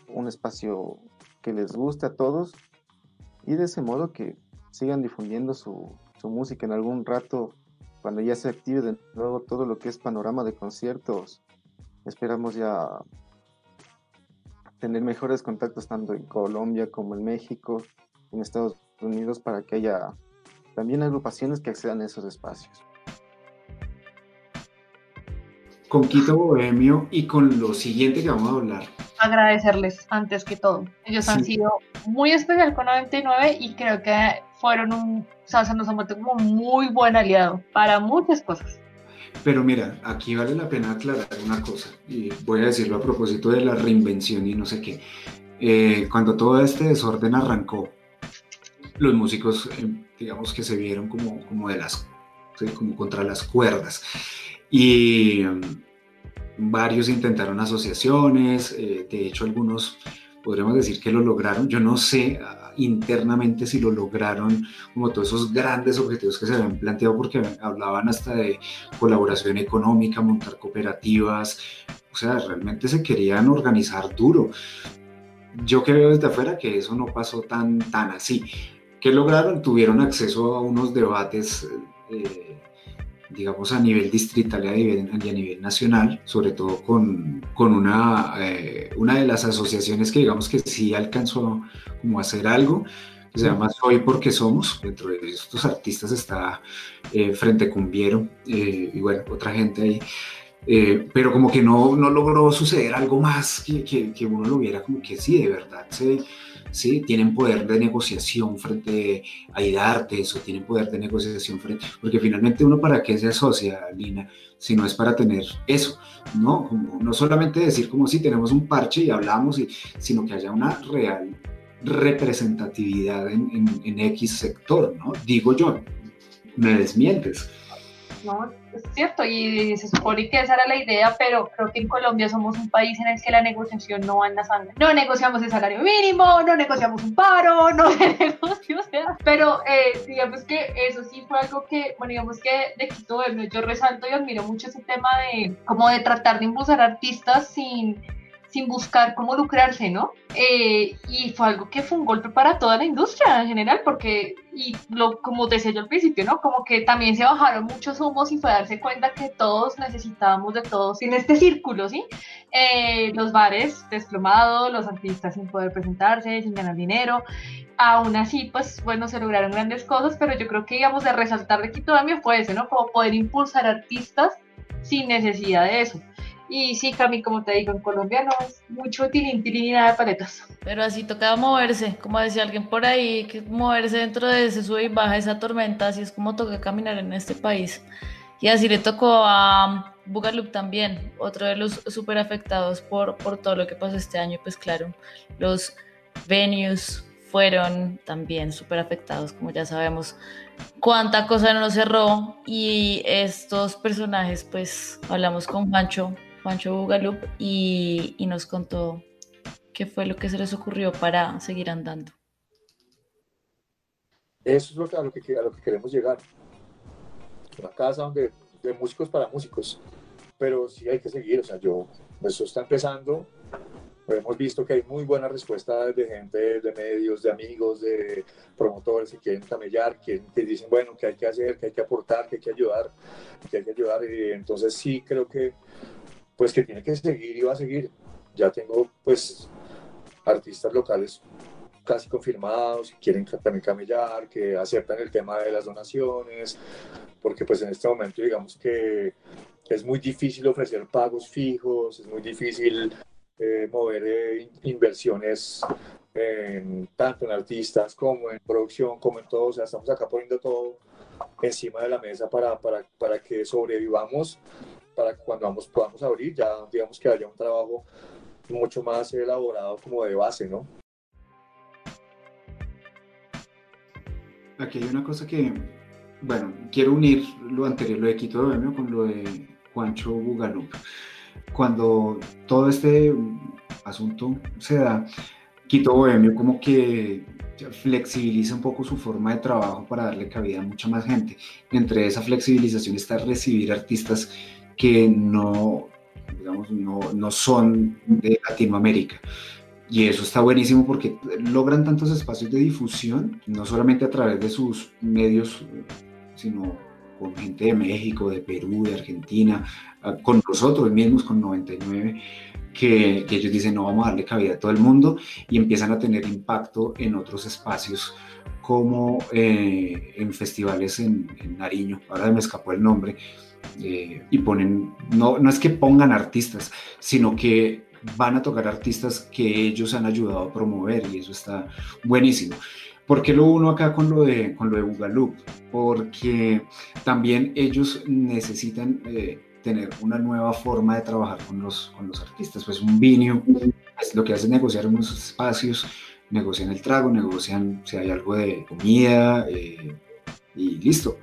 un espacio que les guste a todos y de ese modo que sigan difundiendo su, música en algún rato cuando ya se active de nuevo todo lo que es panorama de conciertos. Esperamos ya tener mejores contactos tanto en Colombia como en México, en Estados Unidos, para que haya también agrupaciones que accedan a esos espacios con Quito Bohemio y con lo siguiente que vamos a hablar. Agradecerles antes que todo. Ellos han sido muy especial con 99 y creo que fueron un, o sea, se nos han vuelto como muy buen aliado para muchas cosas. Pero mira, aquí vale la pena aclarar una cosa, y voy a decirlo a propósito de la reinvención y no sé qué. Eh, cuando todo este desorden arrancó, los músicos, eh, digamos que se vieron como, como de las, como contra las cuerdas. Y varios intentaron asociaciones, eh, de hecho algunos podríamos decir que lo lograron, yo no sé ah, internamente si lo lograron como todos esos grandes objetivos que se habían planteado porque hablaban hasta de colaboración económica, montar cooperativas, o sea, realmente se querían organizar duro. Yo que veo desde afuera que eso no pasó tan, tan así. ¿Qué lograron? Tuvieron acceso a unos debates eh, digamos, a nivel distrital y a nivel, nacional, sobre todo con, con una, eh, una de las asociaciones que digamos que sí alcanzó como a hacer algo, que se llama Soy Porque Somos, dentro de estos artistas está eh, Frente Cumbiero eh, y bueno, otra gente ahí. pero como que no, no logró suceder algo más que, que, que uno lo viera como que sí, de verdad se, ¿sí? Tienen poder de negociación frente a IDARTES o tienen poder de negociación frente, porque finalmente uno para qué se asocia, Lina, si no es para tener eso, ¿no? Como, no solamente decir como si tenemos un parche y hablamos, sino que haya una real representatividad en, en, en X sector, ¿no? Digo yo, me desmientes. No, es cierto, y se supone que esa era la idea, pero creo que en Colombia somos un país en el que la negociación no va en la sangre. No negociamos el salario mínimo, no negociamos un paro, no negociamos, pero eh, digamos que eso sí fue algo que, bueno, digamos que de Quito yo resalto y admiro mucho ese tema de como de tratar de impulsar artistas sin sin buscar cómo lucrarse, ¿no? Eh, y fue algo que fue un golpe para toda la industria en general, porque, y lo, como decía yo al principio, ¿no? Como que también se bajaron muchos humos y fue darse cuenta que todos necesitábamos de todos en este círculo, ¿sí? Eh, los bares desplomados, los artistas sin poder presentarse, sin ganar dinero, aún así, pues bueno, se lograron grandes cosas, pero yo creo que, digamos, de resaltar de Quito también fue ese, ¿no? Como poder impulsar artistas sin necesidad de eso. Y sí, Cami, como te digo, en Colombia no es mucho tilín, tilín y nada de paletas. Pero así tocaba moverse, como decía alguien por ahí, que moverse dentro de ese sube y baja esa tormenta, así es como toca caminar en este país. Y así le tocó a Bugaloop también, otro de los súper afectados por, por todo lo que pasó este año. Pues claro, los venues fueron también súper afectados, como ya sabemos. Cuánta cosa no cerró y estos personajes, pues hablamos con Pancho Juancho Bugalup y, nos contó qué fue lo que se les ocurrió para seguir andando. Eso es lo que, a, lo que, a lo que queremos llegar. Una casa donde de músicos para músicos, pero sí hay que seguir, o sea, yo, pues, eso está empezando, hemos visto que hay muy buena respuesta de gente, de medios, de amigos, de promotores que quieren camellar, que, que dicen, bueno, que hay que hacer, que hay que aportar, que hay que ayudar, que hay que ayudar. Y entonces sí creo que, pues que tiene que seguir y va a seguir. Ya tengo, pues, artistas locales casi confirmados, que quieren también camellar, que aceptan el tema de las donaciones, porque pues en este momento digamos que es muy difícil ofrecer pagos fijos, es muy difícil eh, mover eh, inversiones en, tanto en artistas como en producción, como en todo. O sea, estamos acá poniendo todo encima de la mesa para, para, para que sobrevivamos, para cuando vamos, podamos abrir, ya digamos que haya un trabajo mucho más elaborado como de base, ¿no? Aquí hay una cosa que, bueno, quiero unir lo anterior, lo de Quito de con lo de Juancho Bugalup cuando todo este asunto se da, Quito Bohemio como que flexibiliza un poco su forma de trabajo para darle cabida a mucha más gente. Entre esa flexibilización está recibir artistas que no, digamos, no, no son de Latinoamérica. Y eso está buenísimo porque logran tantos espacios de difusión, no solamente a través de sus medios, sino con gente de México, de Perú, de Argentina, ah, con nosotros mismos, con 99, que, ellos dicen no vamos a darle cabida a todo el mundo y empiezan a tener impacto en otros espacios como eh, en festivales en, Nariño, ahora me escapó el nombre, eh, y ponen, no, no es que pongan artistas, sino que van a tocar artistas que ellos han ayudado a promover y eso está buenísimo. ¿Por qué lo uno acá con lo de, con lo de Bugaloop? Porque también ellos necesitan eh, tener una nueva forma de trabajar con los, con los artistas. Pues un vinio es lo que hace negociar unos espacios, negocian el trago, negocian si hay algo de comida eh, y listo.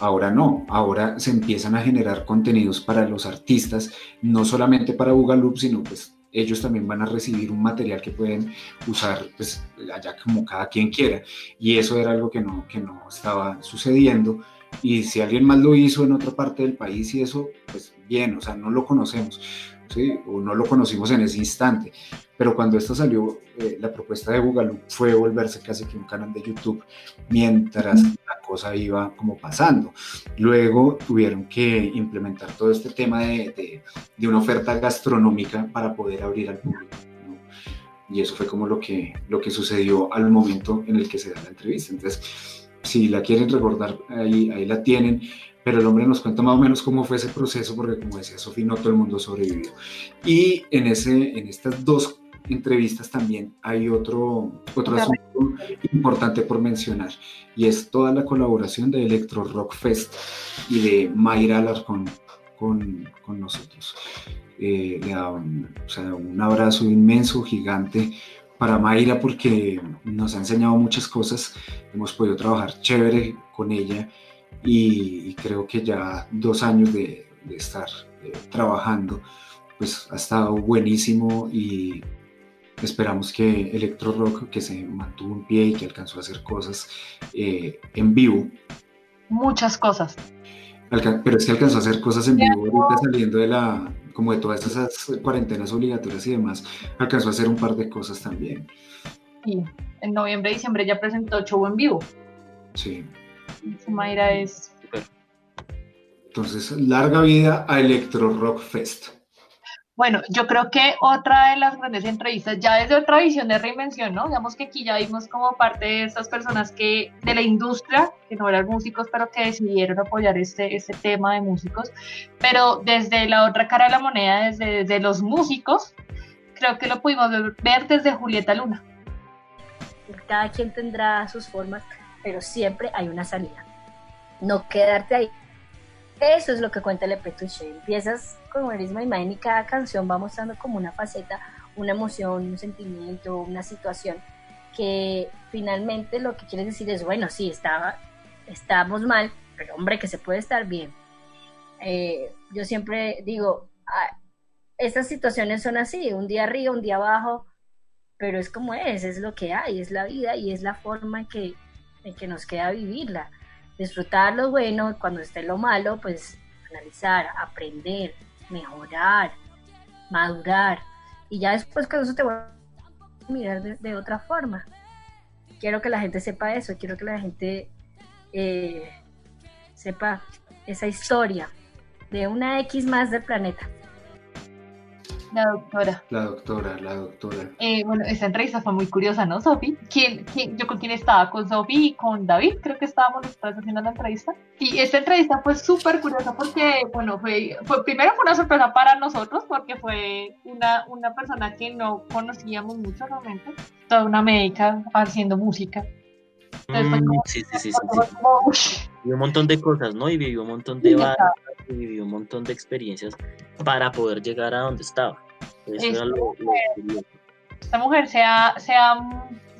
Ahora no, ahora se empiezan a generar contenidos para los artistas, no solamente para Bugaloop, sino pues ellos también van a recibir un material que pueden usar pues, allá como cada quien quiera. Y eso era algo que no, que no estaba sucediendo. Y si alguien más lo hizo en otra parte del país y eso, pues bien, o sea, no lo conocemos. ¿Sí? o no lo conocimos en ese instante. Pero cuando esto salió, eh, la propuesta de Google fue volverse casi que un canal de YouTube mientras la cosa iba como pasando. Luego tuvieron que implementar todo este tema de, de, una oferta gastronómica para poder abrir al público. Y eso fue como lo que, lo que sucedió al momento en el que se da la entrevista. Entonces, si la quieren recordar, ahí, ahí la tienen pero el hombre nos cuenta más o menos cómo fue ese proceso, porque como decía Sofía, no todo el mundo sobrevivió. Y en, ese, en estas dos entrevistas también hay otro, otro asunto importante por mencionar, y es toda la colaboración de Electro Rock Fest y de Mayra Alarcón con, con nosotros. Eh, le da un, o sea, un abrazo inmenso, gigante para Mayra porque nos ha enseñado muchas cosas, hemos podido trabajar chévere con ella y, creo que ya dos años de, estar eh, trabajando, pues ha estado buenísimo y esperamos que Electro Rock, que se mantuvo en pie y que alcanzó a hacer cosas eh, en vivo. Muchas cosas. pero es que alcanzó a hacer cosas en vivo ahorita saliendo de la, como de todas esas cuarentenas obligatorias y demás, alcanzó a hacer un par de cosas también. Y en noviembre, diciembre ya presentó show en vivo. Sí. Mayra es Entonces, larga vida a Electro Rock Fest. Bueno, yo creo que otra de las grandes entrevistas, ya desde otra visión de reinvención, ¿no? Digamos que aquí ya vimos como parte de esas personas que, de la industria, que no eran músicos, pero que decidieron apoyar este, este tema de músicos, pero desde la otra cara de la moneda, desde, desde los músicos, creo que lo pudimos ver desde Julieta Luna. Cada quien tendrá sus formas pero siempre hay una salida. No quedarte ahí. Eso es lo que cuenta el Petuche. Empiezas con una misma imagen y cada canción va mostrando como una faceta, una emoción, un sentimiento, una situación que finalmente lo que quieres decir es, bueno, sí, estaba, estamos mal, pero hombre, que se puede estar bien. Eh, yo siempre digo, ah, estas situaciones son así, un día arriba, un día abajo, pero es como es, es lo que hay, es la vida y es la forma en que que nos queda vivirla. Disfrutar lo bueno, cuando esté lo malo, pues analizar, aprender, mejorar, madurar. Y ya después que eso te voy a mirar de, otra forma. Quiero que la gente sepa eso, quiero que la gente eh, sepa esa historia de una X más del planeta. La doctora. La doctora, la doctora. Eh, bueno, esa entrevista fue muy curiosa, ¿no, Sofi? ¿Quién, quién, yo con quién estaba, con Sofi y con David, creo que estábamos los tres haciendo la entrevista. Y esta entrevista fue súper curiosa porque, bueno, fue, fue, primero fue una sorpresa para nosotros porque fue una, una persona que no conocíamos mucho realmente, toda una médica haciendo música. Mm, sí, sí, sí, sí, Vivió un montón de cosas, ¿no? Y vivió un montón de y vivió un montón de experiencias para poder llegar a donde estaba. Esta mujer sea, sea,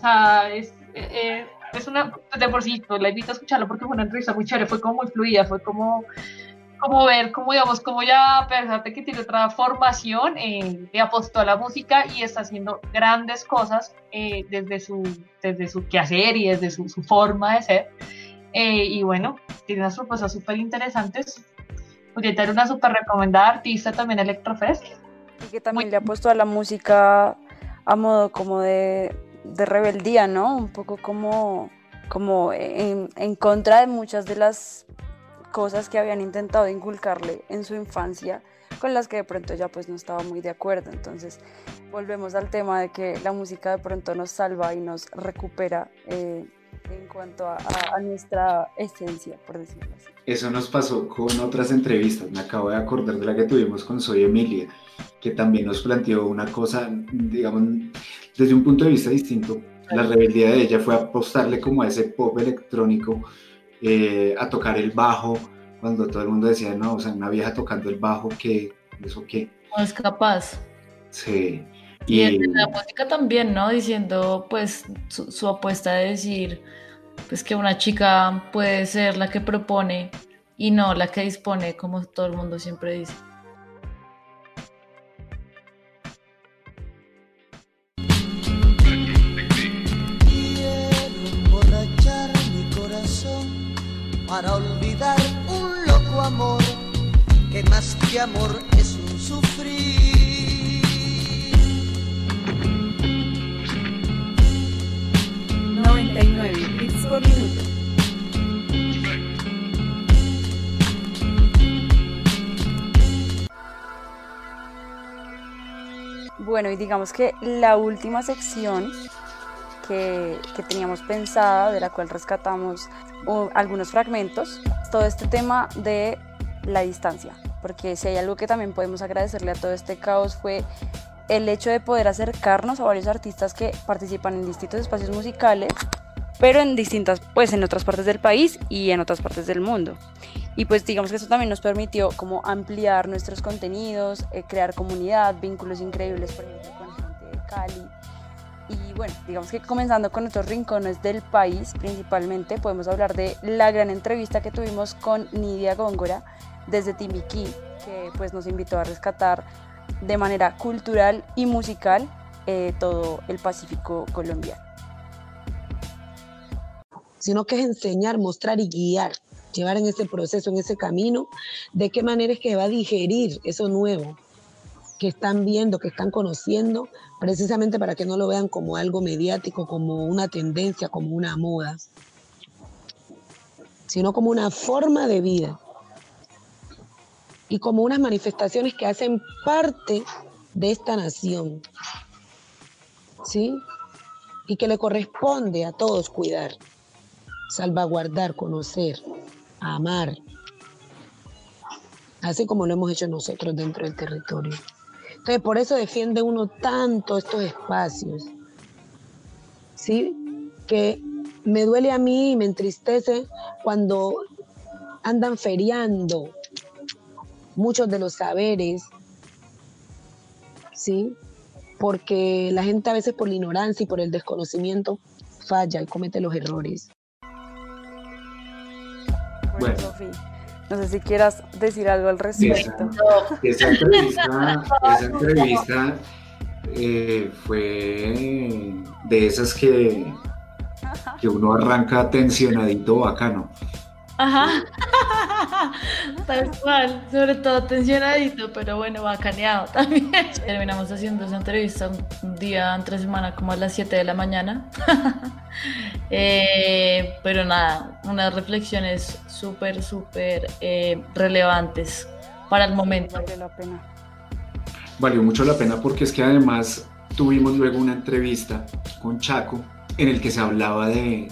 sea es, eh, es una, de por sí, pues, la invito a escucharlo porque fue una entrevista muy chévere, fue como muy fluida, fue como, como ver, como digamos, como ya, a pesar de que tiene otra formación, eh, le apostó a la música y está haciendo grandes cosas eh, desde, su, desde su quehacer y desde su, su forma de ser. Eh, y bueno, tiene unas propuestas súper interesantes. Julieta era una súper recomendada artista también Electrofest. Y que también le ha puesto a la música a modo como de, de rebeldía, ¿no? Un poco como, como en, en, contra de muchas de las cosas que habían intentado inculcarle en su infancia, con las que de pronto ya pues no estaba muy de acuerdo. Entonces volvemos al tema de que la música de pronto nos salva y nos recupera. Eh, en cuanto a, nuestra esencia, por decirlo así. Eso nos pasó con otras entrevistas. Me acabo de acordar de la que tuvimos con Soy Emilia, que también nos planteó una cosa, digamos, desde un punto de vista distinto. La rebeldía de ella fue apostarle como a ese pop electrónico, eh, a tocar el bajo, cuando todo el mundo decía, no, o sea, una vieja tocando el bajo, ¿qué? ¿Eso qué? No es capaz. Sí. Y, en la música también, ¿no? Diciendo, pues, su, apuesta de decir, pues, que una chica puede ser la que propone y no la que dispone, como todo el mundo siempre dice. mi corazón para olvidar un loco amor que más que amor es un sufrir. 99 bits por minuto. Bueno, y digamos que la última sección que, que, teníamos pensada, de la cual rescatamos algunos fragmentos, todo este tema de la distancia, porque si hay algo que también podemos agradecerle a todo este caos fue el hecho de poder acercarnos a varios artistas que participan en distintos espacios musicales, pero en distintas, pues en otras partes del país y en otras partes del mundo. Y pues digamos que eso también nos permitió como ampliar nuestros contenidos, eh, crear comunidad, vínculos increíbles, por ejemplo, con gente de Cali. Y bueno, digamos que comenzando con otros rincones del país, principalmente podemos hablar de la gran entrevista que tuvimos con Nidia Góngora desde Timbiquí, que pues nos invitó a rescatar de manera cultural y musical eh, todo el Pacífico colombiano. Sino que es enseñar, mostrar y guiar, llevar en ese proceso, en ese camino, de qué manera es que va a digerir eso nuevo que están viendo, que están conociendo, precisamente para que no lo vean como algo mediático, como una tendencia, como una moda, sino como una forma de vida y como unas manifestaciones que hacen parte de esta nación. ¿Sí? Y que le corresponde a todos cuidar, salvaguardar, conocer, amar, así como lo hemos hecho nosotros dentro del territorio. Entonces, por eso defiende uno tanto estos espacios, ¿sí? Que me duele a mí y me entristece cuando andan feriando muchos de los saberes, ¿sí? Porque la gente a veces por la ignorancia y por el desconocimiento falla y comete los errores. Bueno, Sofi, no sé si quieras decir algo al respecto. Esa, entrevista, esa entrevista eh, fue de esas que, que uno arranca tensionadito bacano. Ajá. Tal cual, sobre todo tensionadito, pero bueno, bacaneado también. Terminamos haciendo esa entrevista un día entre semana, como a las 7 de la mañana. Eh, pero nada, unas reflexiones súper, súper eh, relevantes para el momento. Vale la pena. Valió mucho la pena porque es que además tuvimos luego una entrevista con Chaco en el que se hablaba de,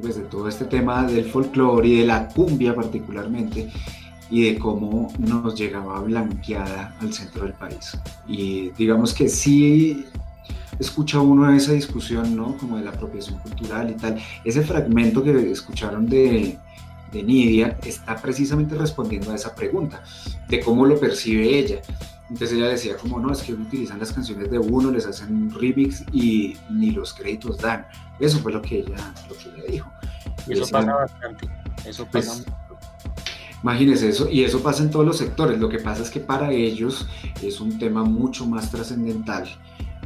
pues, de todo este tema del folclore y de la cumbia particularmente y de cómo nos llegaba blanqueada al centro del país. Y digamos que sí escucha uno esa discusión, ¿no? Como de la apropiación cultural y tal. Ese fragmento que escucharon de, de Nidia está precisamente respondiendo a esa pregunta, de cómo lo percibe ella. Entonces ella decía como no, es que utilizan las canciones de uno, les hacen remix y ni los créditos dan. Eso fue lo que ella, lo que ella dijo. Y eso pasa bastante. Eso pues, pasa Imagínense eso, y eso pasa en todos los sectores. Lo que pasa es que para ellos es un tema mucho más trascendental,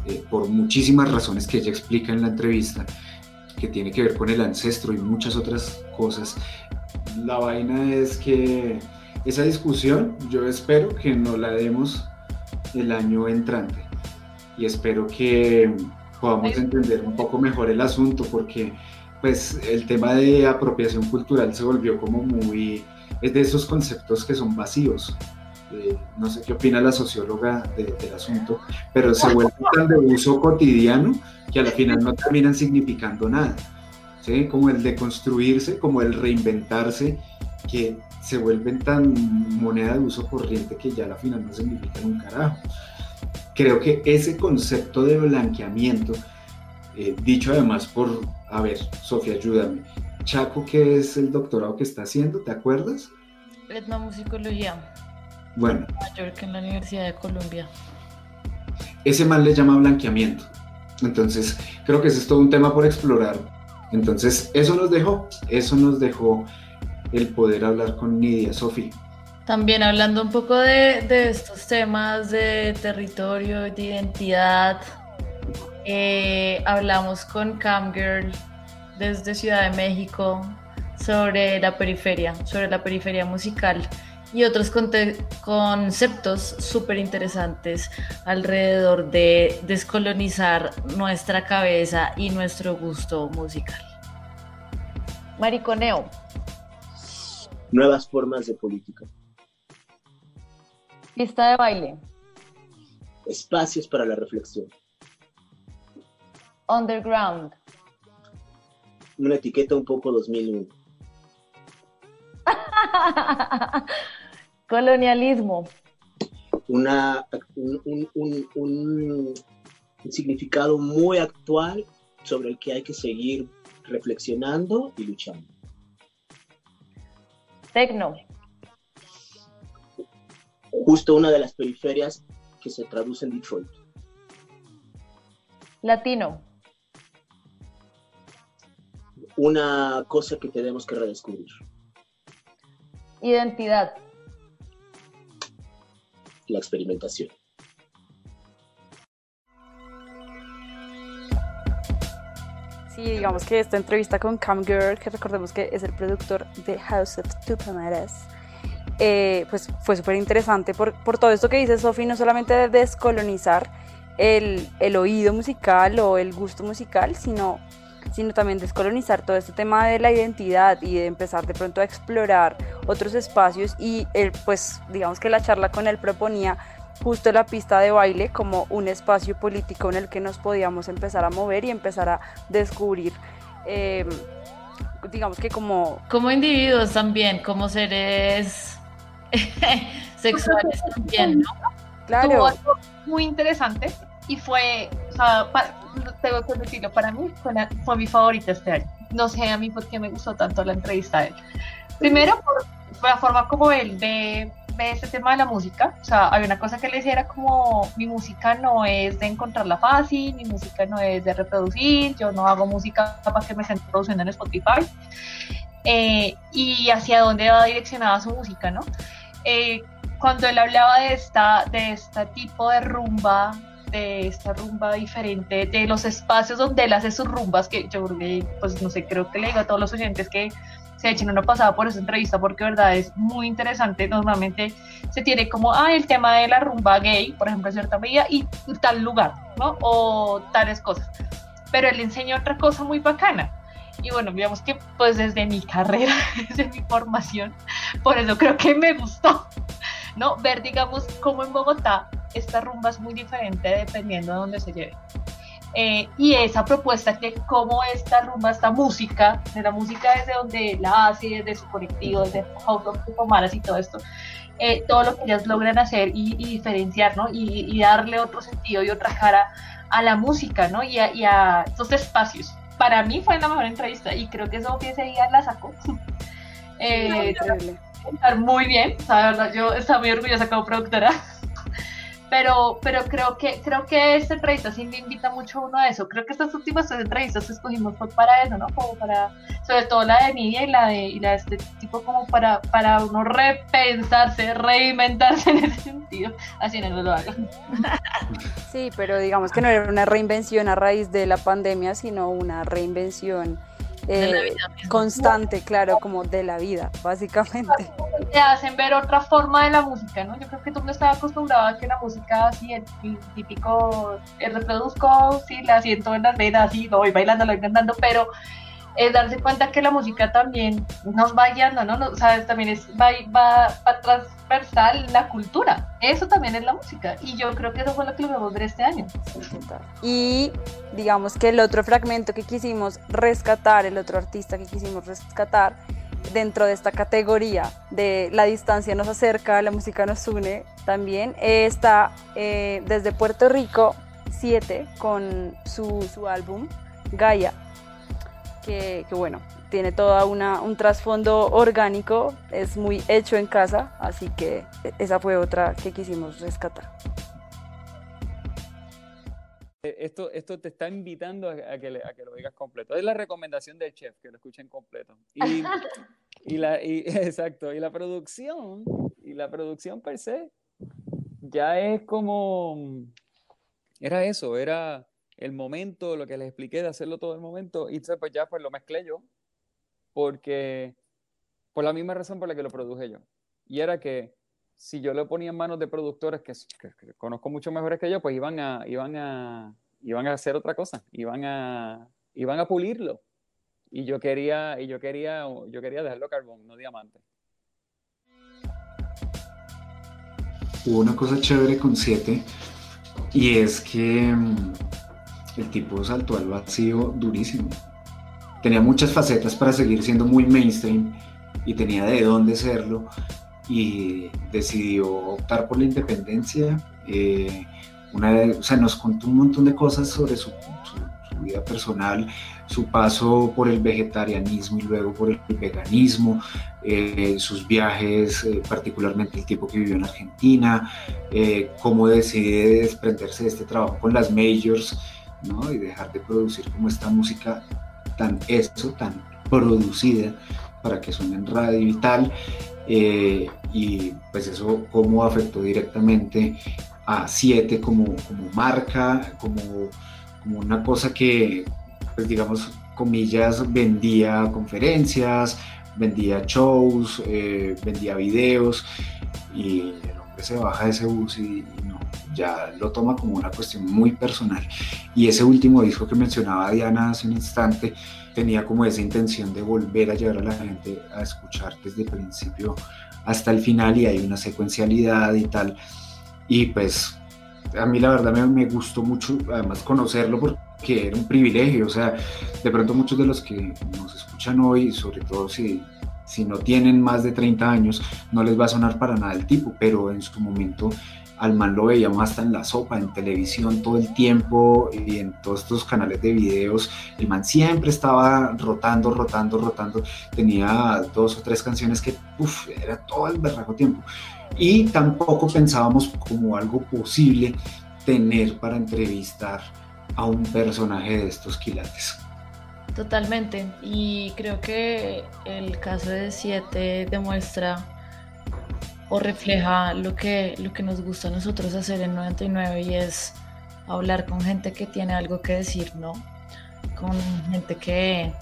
eh, por muchísimas razones que ella explica en la entrevista, que tiene que ver con el ancestro y muchas otras cosas. La vaina es que esa discusión yo espero que no la demos el año entrante. Y espero que podamos entender un poco mejor el asunto porque pues el tema de apropiación cultural se volvió como muy es de esos conceptos que son vacíos. Eh, no sé qué opina la socióloga del asunto pero se vuelve tan de uso cotidiano que al final no terminan significando nada ¿sí? como el de construirse como el reinventarse que se vuelven tan moneda de uso corriente que ya al final no significan un carajo. Creo que ese concepto de blanqueamiento, eh, dicho además por, a ver, Sofía, ayúdame, Chaco, ¿qué es el doctorado que está haciendo? ¿Te acuerdas? Etnomusicología. Bueno. Mayor que en la Universidad de Colombia. Ese mal le llama blanqueamiento. Entonces, creo que ese es todo un tema por explorar. Entonces, eso nos dejó, eso nos dejó el poder hablar con Nidia, Sofi. También hablando un poco de, estos temas de territorio, de identidad, eh, hablamos con Camgirl desde Ciudad de México sobre la periferia, sobre la periferia musical y otros conceptos súper interesantes alrededor de descolonizar nuestra cabeza y nuestro gusto musical. Mariconeo, nuevas formas de política. Pista de baile. Espacios para la reflexión. Underground. Una etiqueta un poco 2001. Colonialismo. Una, un, un significado muy actual sobre el que hay que seguir reflexionando y luchando. Tecno. Justo una de las periferias que se traduce en Detroit. Latino. Una cosa que tenemos que redescubrir. Identidad. La experimentación. Sí, digamos que esta entrevista con Cam Girl, que recordemos que es el productor de House of Two eh, pues fue súper interesante por, por, todo esto que dice Sophie, no solamente de descolonizar el, el, oído musical o el gusto musical, sino, sino también descolonizar todo este tema de la identidad y de empezar de pronto a explorar otros espacios. Y pues digamos que la charla con él proponía justo la pista de baile como un espacio político en el que nos podíamos empezar a mover y empezar a descubrir, em, digamos que como... Como individuos también, como seres sexuales también, ¿no? Claro. algo muy interesante y fue, o sea, tengo que decirlo, para mí fue, fue, mi favorita este año. No sé a mí por qué me gustó tanto la entrevista de él. Primero por, por la forma como él ve ve ese tema de la música, o sea, hay una cosa que le decía era como, mi música no es de encontrarla fácil, mi música no es de reproducir, yo no hago música para que me estén produciendo en Spotify, eh, y hacia dónde va direccionada su música, ¿no? Eh, cuando él hablaba de esta, de este tipo de rumba, de esta rumba diferente, de los espacios donde él hace sus rumbas, que yo pues no sé, creo que le digo a todos los oyentes que se echen una pasada por esa entrevista porque, verdad, es muy interesante. Normalmente se tiene como, ah, el tema de la rumba gay, por ejemplo, en cierta medida, y tal lugar, ¿no? O tales cosas. Pero él enseña otra cosa muy bacana. Y bueno, digamos que pues desde mi carrera, desde mi formación, por eso creo que me gustó, ¿no? Ver, digamos, cómo en Bogotá esta rumba es muy diferente dependiendo de dónde se lleve. Eh, y esa propuesta que como esta rumba, esta música, de la música desde donde la hace, desde su colectivo, desde House of Pomaras y todo esto, eh, todo lo que ellas logran hacer y, diferenciar, ¿no? Y, darle otro sentido y otra cara a la música, ¿no? Y a, y a estos espacios. Para mí fue la mejor entrevista y creo que eso que ese día la sacó. eh, muy bien, la verdad, yo estaba muy orgullosa como productora pero, pero creo que creo que esta entrevista sí me invita mucho a uno a eso. Creo que estas últimas tres entrevistas que escogimos fue para eso, ¿no? Como para, sobre todo la de Nidia y la de, y la de este tipo, como para, para uno repensarse, reinventarse en ese sentido. Así no lo hagan. Sí, pero digamos que no era una reinvención a raíz de la pandemia, sino una reinvención eh, constante, claro, como de la vida, básicamente. Te hacen ver otra forma de la música, ¿no? Yo creo que tú no estabas acostumbrado a que la música así, el, típico, el reproduzco, sí, la siento en las venas, y lo voy bailando, lo voy cantando, pero es darse cuenta que la música también nos va guiando, ¿no? o sea, también es, va, va, va, transversal la cultura. Eso también es la música. Y yo creo que eso fue lo que logramos ver este año. Y digamos que el otro fragmento que quisimos rescatar, el otro artista que quisimos rescatar, dentro de esta categoría de la distancia nos acerca, la música nos une, también está eh, desde Puerto Rico 7 con su, su álbum Gaia que, bueno, tiene todo un trasfondo orgánico, es muy hecho en casa, así que esa fue otra que quisimos rescatar. Eh, esto, esto te está invitando a, que, a que lo digas completo. Es la recomendación del chef, que lo escuchen completo. Y, y la, exacto, y la producción, y la producción per se, ya es como, era eso, era el momento, lo que les expliqué de hacerlo todo el momento, y pues ya pues lo mezclé yo, porque por la misma razón por la que lo produje yo. Y era que si yo lo ponía en manos de productores que, conozco mucho mejores que yo, pues iban a, iban a, iban a hacer otra cosa, iban a, iban a pulirlo. Y yo quería, y yo quería, yo quería dejarlo carbón, no diamante. Hubo una cosa chévere con 7 y es que mm, el tipo saltó al vacío durísimo. Tenía muchas facetas para seguir siendo muy mainstream y tenía de dónde serlo y decidió optar por la independencia. Eh, una o sea, nos contó un montón de cosas sobre su, vida personal, su paso por el vegetarianismo y luego por el veganismo, eh, sus viajes, eh, particularmente el tiempo que vivió en Argentina, cómo decide desprenderse de este trabajo con las majors y dejar de producir como esta música tan eso, tan producida para que suene en radio y tal. Eh, y pues eso cómo afectó directamente a Siete como, como marca, como, una cosa que, pues digamos, comillas, vendía conferencias, vendía shows, eh, vendía videos y se baja de ese bus y no, ya lo toma como una cuestión muy personal. Y ese último disco que mencionaba Diana hace un instante tenía como esa intención de volver a llevar a la gente a escuchar desde el principio hasta el final y hay una secuencialidad y tal. Y pues a mí la verdad me, me gustó mucho además conocerlo porque era un privilegio. O sea, de pronto muchos de los que nos escuchan hoy, sobre todo si si no tienen más de 30 años, no les va a sonar para nada el tipo, pero en su momento al man lo veíamos hasta en la sopa, en televisión todo el tiempo y en todos estos canales de videos. El man siempre estaba rotando, rotando, rotando. Tenía dos o tres canciones que, uff, era todo el berraco tiempo. Y tampoco pensábamos como algo posible tener para entrevistar a un personaje de estos quilates. Totalmente. Y creo que el caso de Siete demuestra o refleja lo que, lo que nos gusta a nosotros hacer en 99 y es hablar con gente que tiene algo que decir, ¿no? Con gente que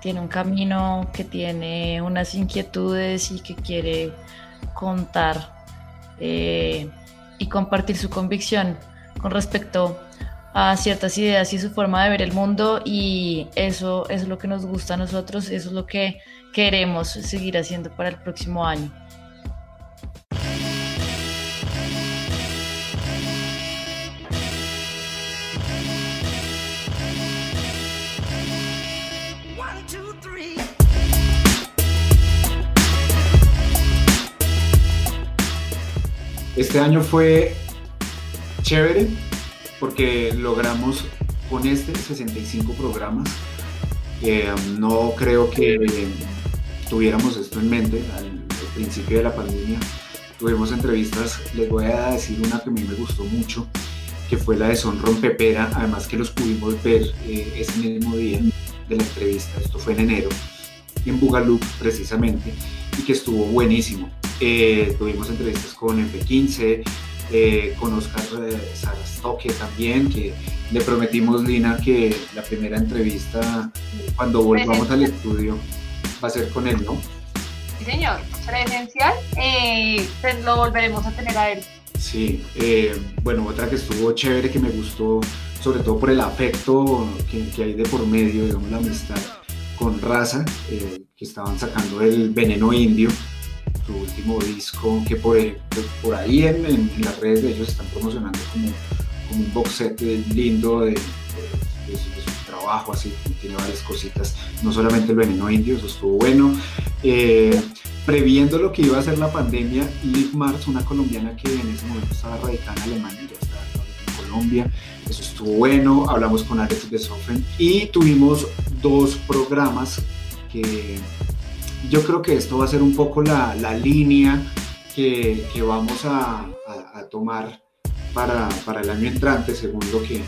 tiene un camino, que tiene unas inquietudes y que quiere contar eh, y compartir su convicción con respecto a ciertas ideas y su forma de ver el mundo y eso es lo que nos gusta a nosotros, eso es lo que queremos seguir haciendo para el próximo año. Este año fue chévere porque logramos con este 65 programas. Eh, no creo que tuviéramos esto en mente al, principio de la pandemia. Tuvimos entrevistas, les voy a decir una que a mí me gustó mucho, que fue la de Son Rompepera, además que los pudimos ver eh, ese mismo día de la entrevista, esto fue en enero, en Bugalú precisamente, y que estuvo buenísimo. Eh, tuvimos entrevistas con F15, eh, con Oscar eh, Sarastoque también, que le prometimos, Lina, que la primera entrevista, cuando volvamos al estudio, va a ser con él, ¿no? Sí, señor, presencial, pues lo volveremos a tener a él. Sí, bueno, otra que estuvo chévere, que me gustó, sobre todo por el afecto que, que hay de por medio, digamos, la amistad con Raza, que estaban sacando el veneno indio su último disco, que por, por ahí en, las redes de ellos están promocionando como, un box set lindo de, su, trabajo, así, tiene varias cositas, no solamente el veneno indio, eso estuvo bueno. Eh, previendo lo que iba a ser la pandemia, Liv Mars, una colombiana que en ese momento estaba radicada en Alemania, ya estaba en Colombia, eso estuvo bueno, hablamos con Alex de Sofen y tuvimos dos programas que yo creo que esto va a ser un poco la, la línea que, que vamos a, a, tomar para, para, el año entrante, según lo que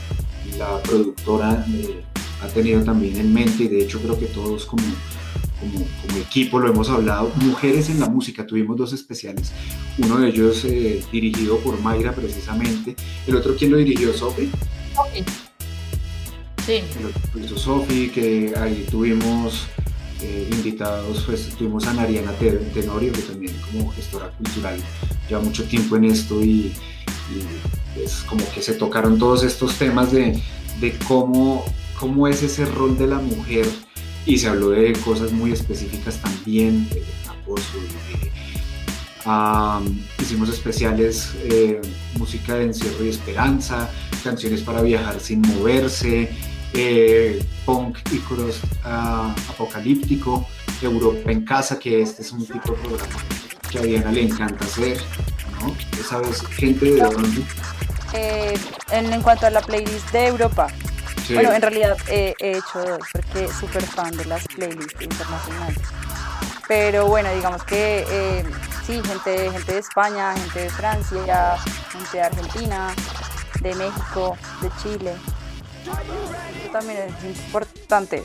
la productora eh, ha tenido también en mente y de hecho creo que todos como, como, como, equipo lo hemos hablado. Mujeres en la música, tuvimos dos especiales, uno de ellos eh, dirigido por Mayra precisamente, el otro quien lo dirigió, Sofi. Sí. El otro Sofi, que ahí tuvimos eh, invitados, pues tuvimos a Nariana Tenorio, que también como gestora cultural lleva mucho tiempo en esto y, es como que se tocaron todos estos temas de, de, cómo, cómo es ese rol de la mujer y se habló de cosas muy específicas también, de acoso, hicimos especiales, eh, música de encierro y esperanza, canciones para viajar sin moverse, eh, punk y cross uh, apocalíptico, Europa en casa, que este es un tipo de programa que a Diana le encanta hacer, ¿no? ¿Sabes gente de dónde? Eh, en, cuanto a la playlist de Europa, bueno, en realidad he hecho dos, porque súper fan de las playlists internacionales. Pero bueno, digamos que eh, sí, gente, gente de España, gente de Francia, gente de Argentina, de México, de Chile también es importante.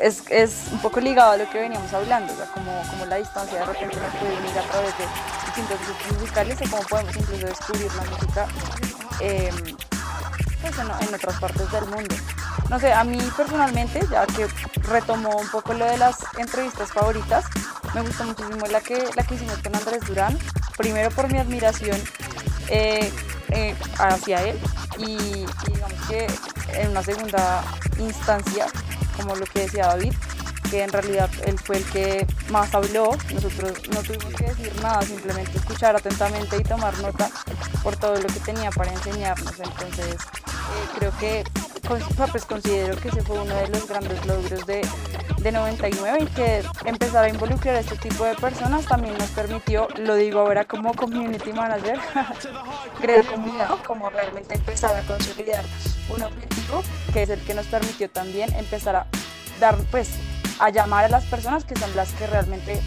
Es, es, un poco ligado a lo que veníamos hablando, o sea, como, como la distancia de repente nos puede unir a través de distintos grupos musicales y cómo podemos incluso descubrir la música em, pues en, otras partes del mundo. No sé, a mí personalmente, ya que retomó un poco lo de las entrevistas favoritas, me gustó muchísimo la que, la que hicimos con Andrés Durán, primero por mi admiración eh, eh, hacia él y, digamos que en una segunda instancia, como lo que decía David, que en realidad él fue el que más habló, nosotros no tuvimos que decir nada, simplemente escuchar atentamente y tomar nota por todo lo que tenía para enseñarnos. Entonces, eh, creo que pues considero que ese fue uno de los grandes logros de, de 99 y que empezar a involucrar a este tipo de personas también nos permitió, lo digo ahora como community manager, crear comunidad, como realmente empezar a consolidar un objetivo que es el que nos permitió también empezar a dar, pues, a llamar a las personas que son las que realmente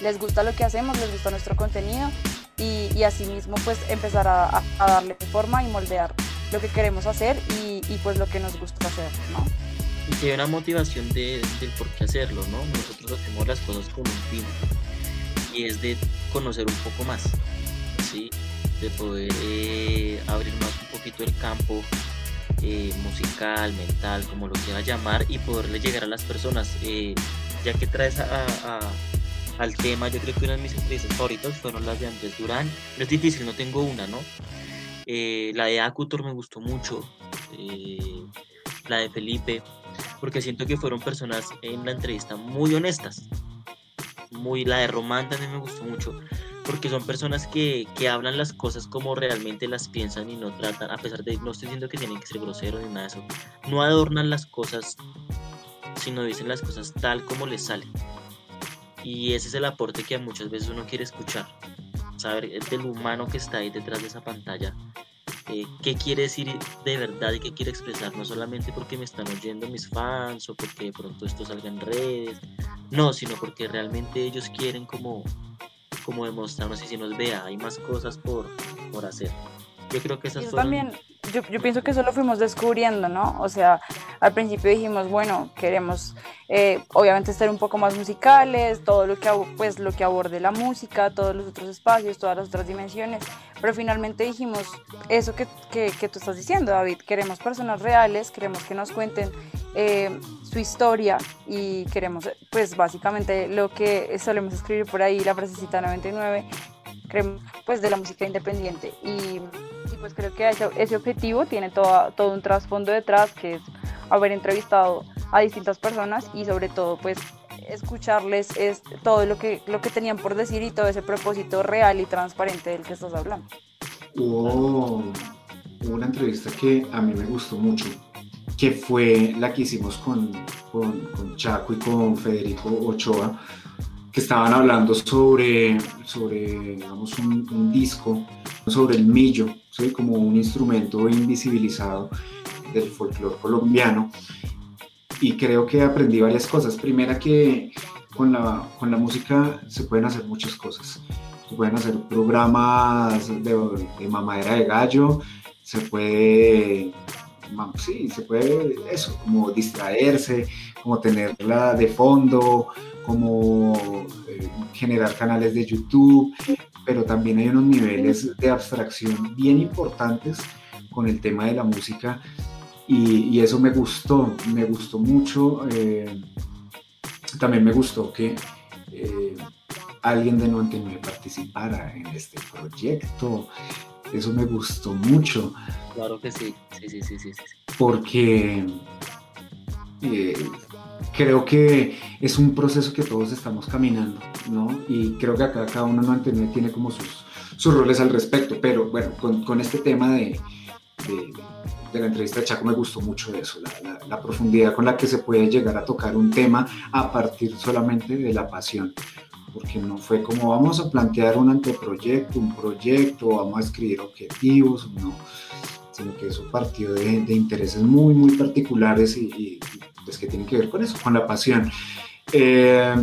les gusta lo que hacemos, les gusta nuestro contenido y, y asimismo pues empezar a, a darle forma y moldear lo que queremos hacer y, y, pues lo que nos gusta hacer, ¿no? Y que hay una motivación de, del por qué hacerlo, ¿no? Nosotros hacemos las cosas con un fin y es de conocer un poco más, ¿sí? De poder eh, abrir más un poquito el campo eh, musical, mental, como lo quiera llamar, y poderle llegar a las personas. Eh, ya que traes a, al tema, yo creo que una de mis entrevistas favoritas fueron las de Andrés Durán. Es difícil, no tengo una, ¿no? Eh, la de Acutor me gustó mucho, la de Felipe, porque siento que fueron personas en la entrevista muy honestas. Muy, la de Román también me gustó mucho porque son personas que, que, hablan las cosas como realmente las piensan y no tratan, a pesar de, no estoy diciendo que tienen que ser groseros ni nada de eso, no adornan las cosas, sino dicen las cosas tal como les salen. Y ese es el aporte que muchas veces uno quiere escuchar, saber del humano que está ahí detrás de esa pantalla, eh, qué quiere decir de verdad y qué quiere expresar, no solamente porque me están oyendo mis fans o porque de pronto esto salga en redes, no, sino porque realmente ellos quieren como como demostrarnos y si nos vea, hay más cosas por, por hacer. Yo creo que esas fueron... también, yo, yo, pienso que eso lo fuimos descubriendo, ¿no? O sea, al principio dijimos, bueno, queremos eh, obviamente estar un poco más musicales, todo lo que, pues, lo que aborde la música, todos los otros espacios, todas las otras dimensiones, pero finalmente dijimos eso que, que, que tú estás diciendo, David, queremos personas reales, queremos que nos cuenten eh, su historia y queremos, pues básicamente lo que solemos escribir por ahí, la frasecita 99, creemos, pues de la música independiente y, pues creo que ese, ese objetivo tiene todo, todo un trasfondo detrás que es haber entrevistado a distintas personas y sobre todo pues escucharles es todo lo que, lo que tenían por decir y todo ese propósito real y transparente del que estás hablando. Hubo una entrevista que a mí me gustó mucho, que fue la que hicimos con, con, Chaco y con Federico Ochoa, que estaban hablando sobre, sobre digamos, un, disco, sobre el millo, como un instrumento invisibilizado del folclore colombiano. Y creo que aprendí varias cosas. Primera que con la, con la música se pueden hacer muchas cosas. Se pueden hacer programas de, de mamadera de gallo, se puede sí, se puede eso, como distraerse, como tenerla de fondo, como eh, generar canales de YouTube, pero también hay unos niveles de abstracción bien importantes con el tema de la música y, eso me gustó, me gustó mucho. Eh, también me gustó que eh, alguien de 99 participara en este proyecto. Eso me gustó mucho. Claro que sí, sí, sí, sí, sí. Porque eh, creo que es un proceso que todos estamos caminando, ¿no? Y creo que acá cada uno no tiene como sus, sus roles al respecto, pero bueno, con, con este tema de, de, de, la entrevista de Chaco me gustó mucho eso, la, la, profundidad con la que se puede llegar a tocar un tema a partir solamente de la pasión porque no fue como vamos a plantear un anteproyecto, un proyecto, vamos a escribir objetivos, no, sino que eso partió de, de intereses muy, muy particulares y, pues que tienen que ver con eso, con la pasión. Eh,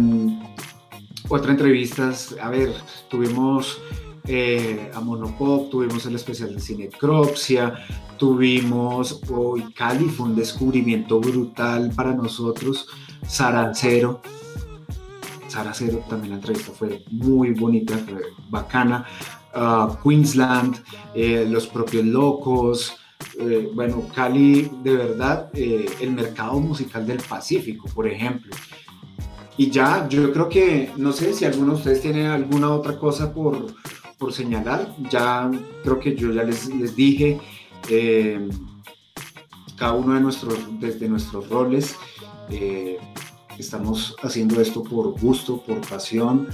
otra entrevista, a ver, tuvimos eh, a Monopop, tuvimos el especial de Cinecropsia, tuvimos hoy Cali, fue un descubrimiento brutal para nosotros, Sarancero Sara Cero, también la entrevista fue muy bonita, fue bacana. Ah, Queensland, eh, Los propios locos, eh, bueno, Cali, de verdad, eh, el mercado musical del Pacífico, por ejemplo. Y ya, yo creo que, no sé si alguno de ustedes tiene alguna otra cosa por, por señalar, ya creo que yo ya les, les dije cada uno de nuestros, desde nuestros roles. Estamos haciendo esto por gusto, por pasión.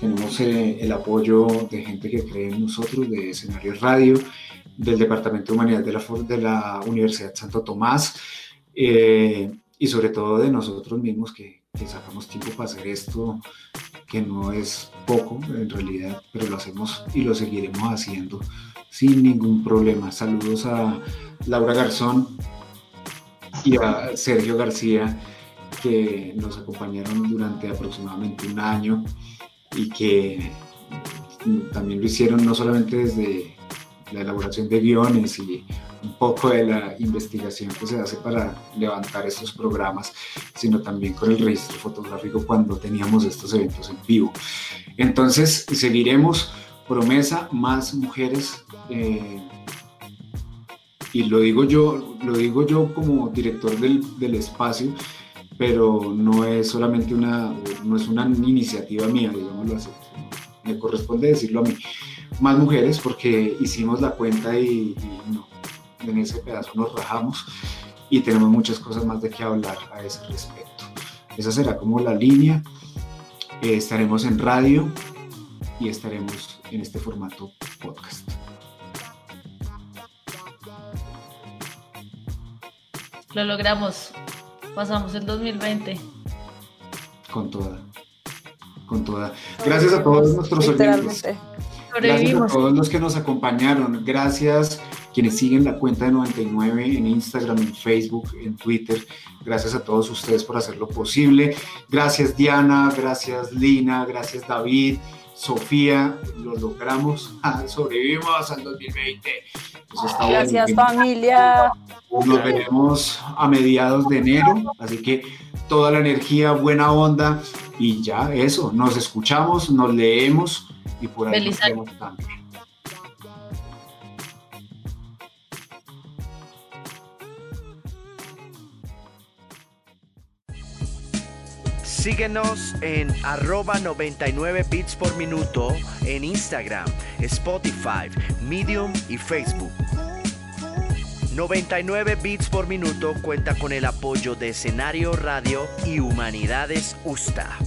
Tenemos eh, el apoyo de gente que cree en nosotros, de Escenario Radio, del Departamento de Humanidad de la, de Universidad Santo Tomás eh, y sobre todo de nosotros mismos que, que sacamos tiempo para hacer esto, que no es poco en realidad, pero lo hacemos y lo seguiremos haciendo sin ningún problema. Saludos a Laura Garzón y a Sergio García que nos acompañaron durante aproximadamente un año y que también lo hicieron no solamente desde la elaboración de guiones y un poco de la investigación que se hace para levantar estos programas, sino también con el registro fotográfico cuando teníamos estos eventos en vivo. Entonces, seguiremos promesa, más mujeres eh, y lo digo yo, lo digo yo como director del, del espacio, pero no es solamente una, no es una iniciativa mía, digámoslo así, me corresponde decirlo a mí. Más mujeres porque hicimos la cuenta y, en ese pedazo nos rajamos y tenemos muchas cosas más de qué hablar a ese respecto. Esa será como la línea. Eh, estaremos en radio y estaremos en este formato podcast. Lo logramos. Pasamos el 2020. Con toda. Con toda. Gracias a todos nuestros oyentes. Gracias a todos los que nos acompañaron. Gracias quienes siguen la cuenta de 99 en Instagram, en Facebook, en Twitter. Gracias a todos ustedes por hacerlo posible. Gracias Diana, gracias Lina, gracias David, Sofía. Lo logramos. Sobrevivimos al 2020. gracias familia. Nos veremos a mediados de enero. Así que toda la energía, buena onda y ya eso. Nos escuchamos, nos leemos y por ahí nos vemos también. Síguenos en arroba 99 bits por minuto en Instagram, Spotify, Medium y Facebook. 99 bits por minuto cuenta con el apoyo de Escenario Radio y Humanidades USTA.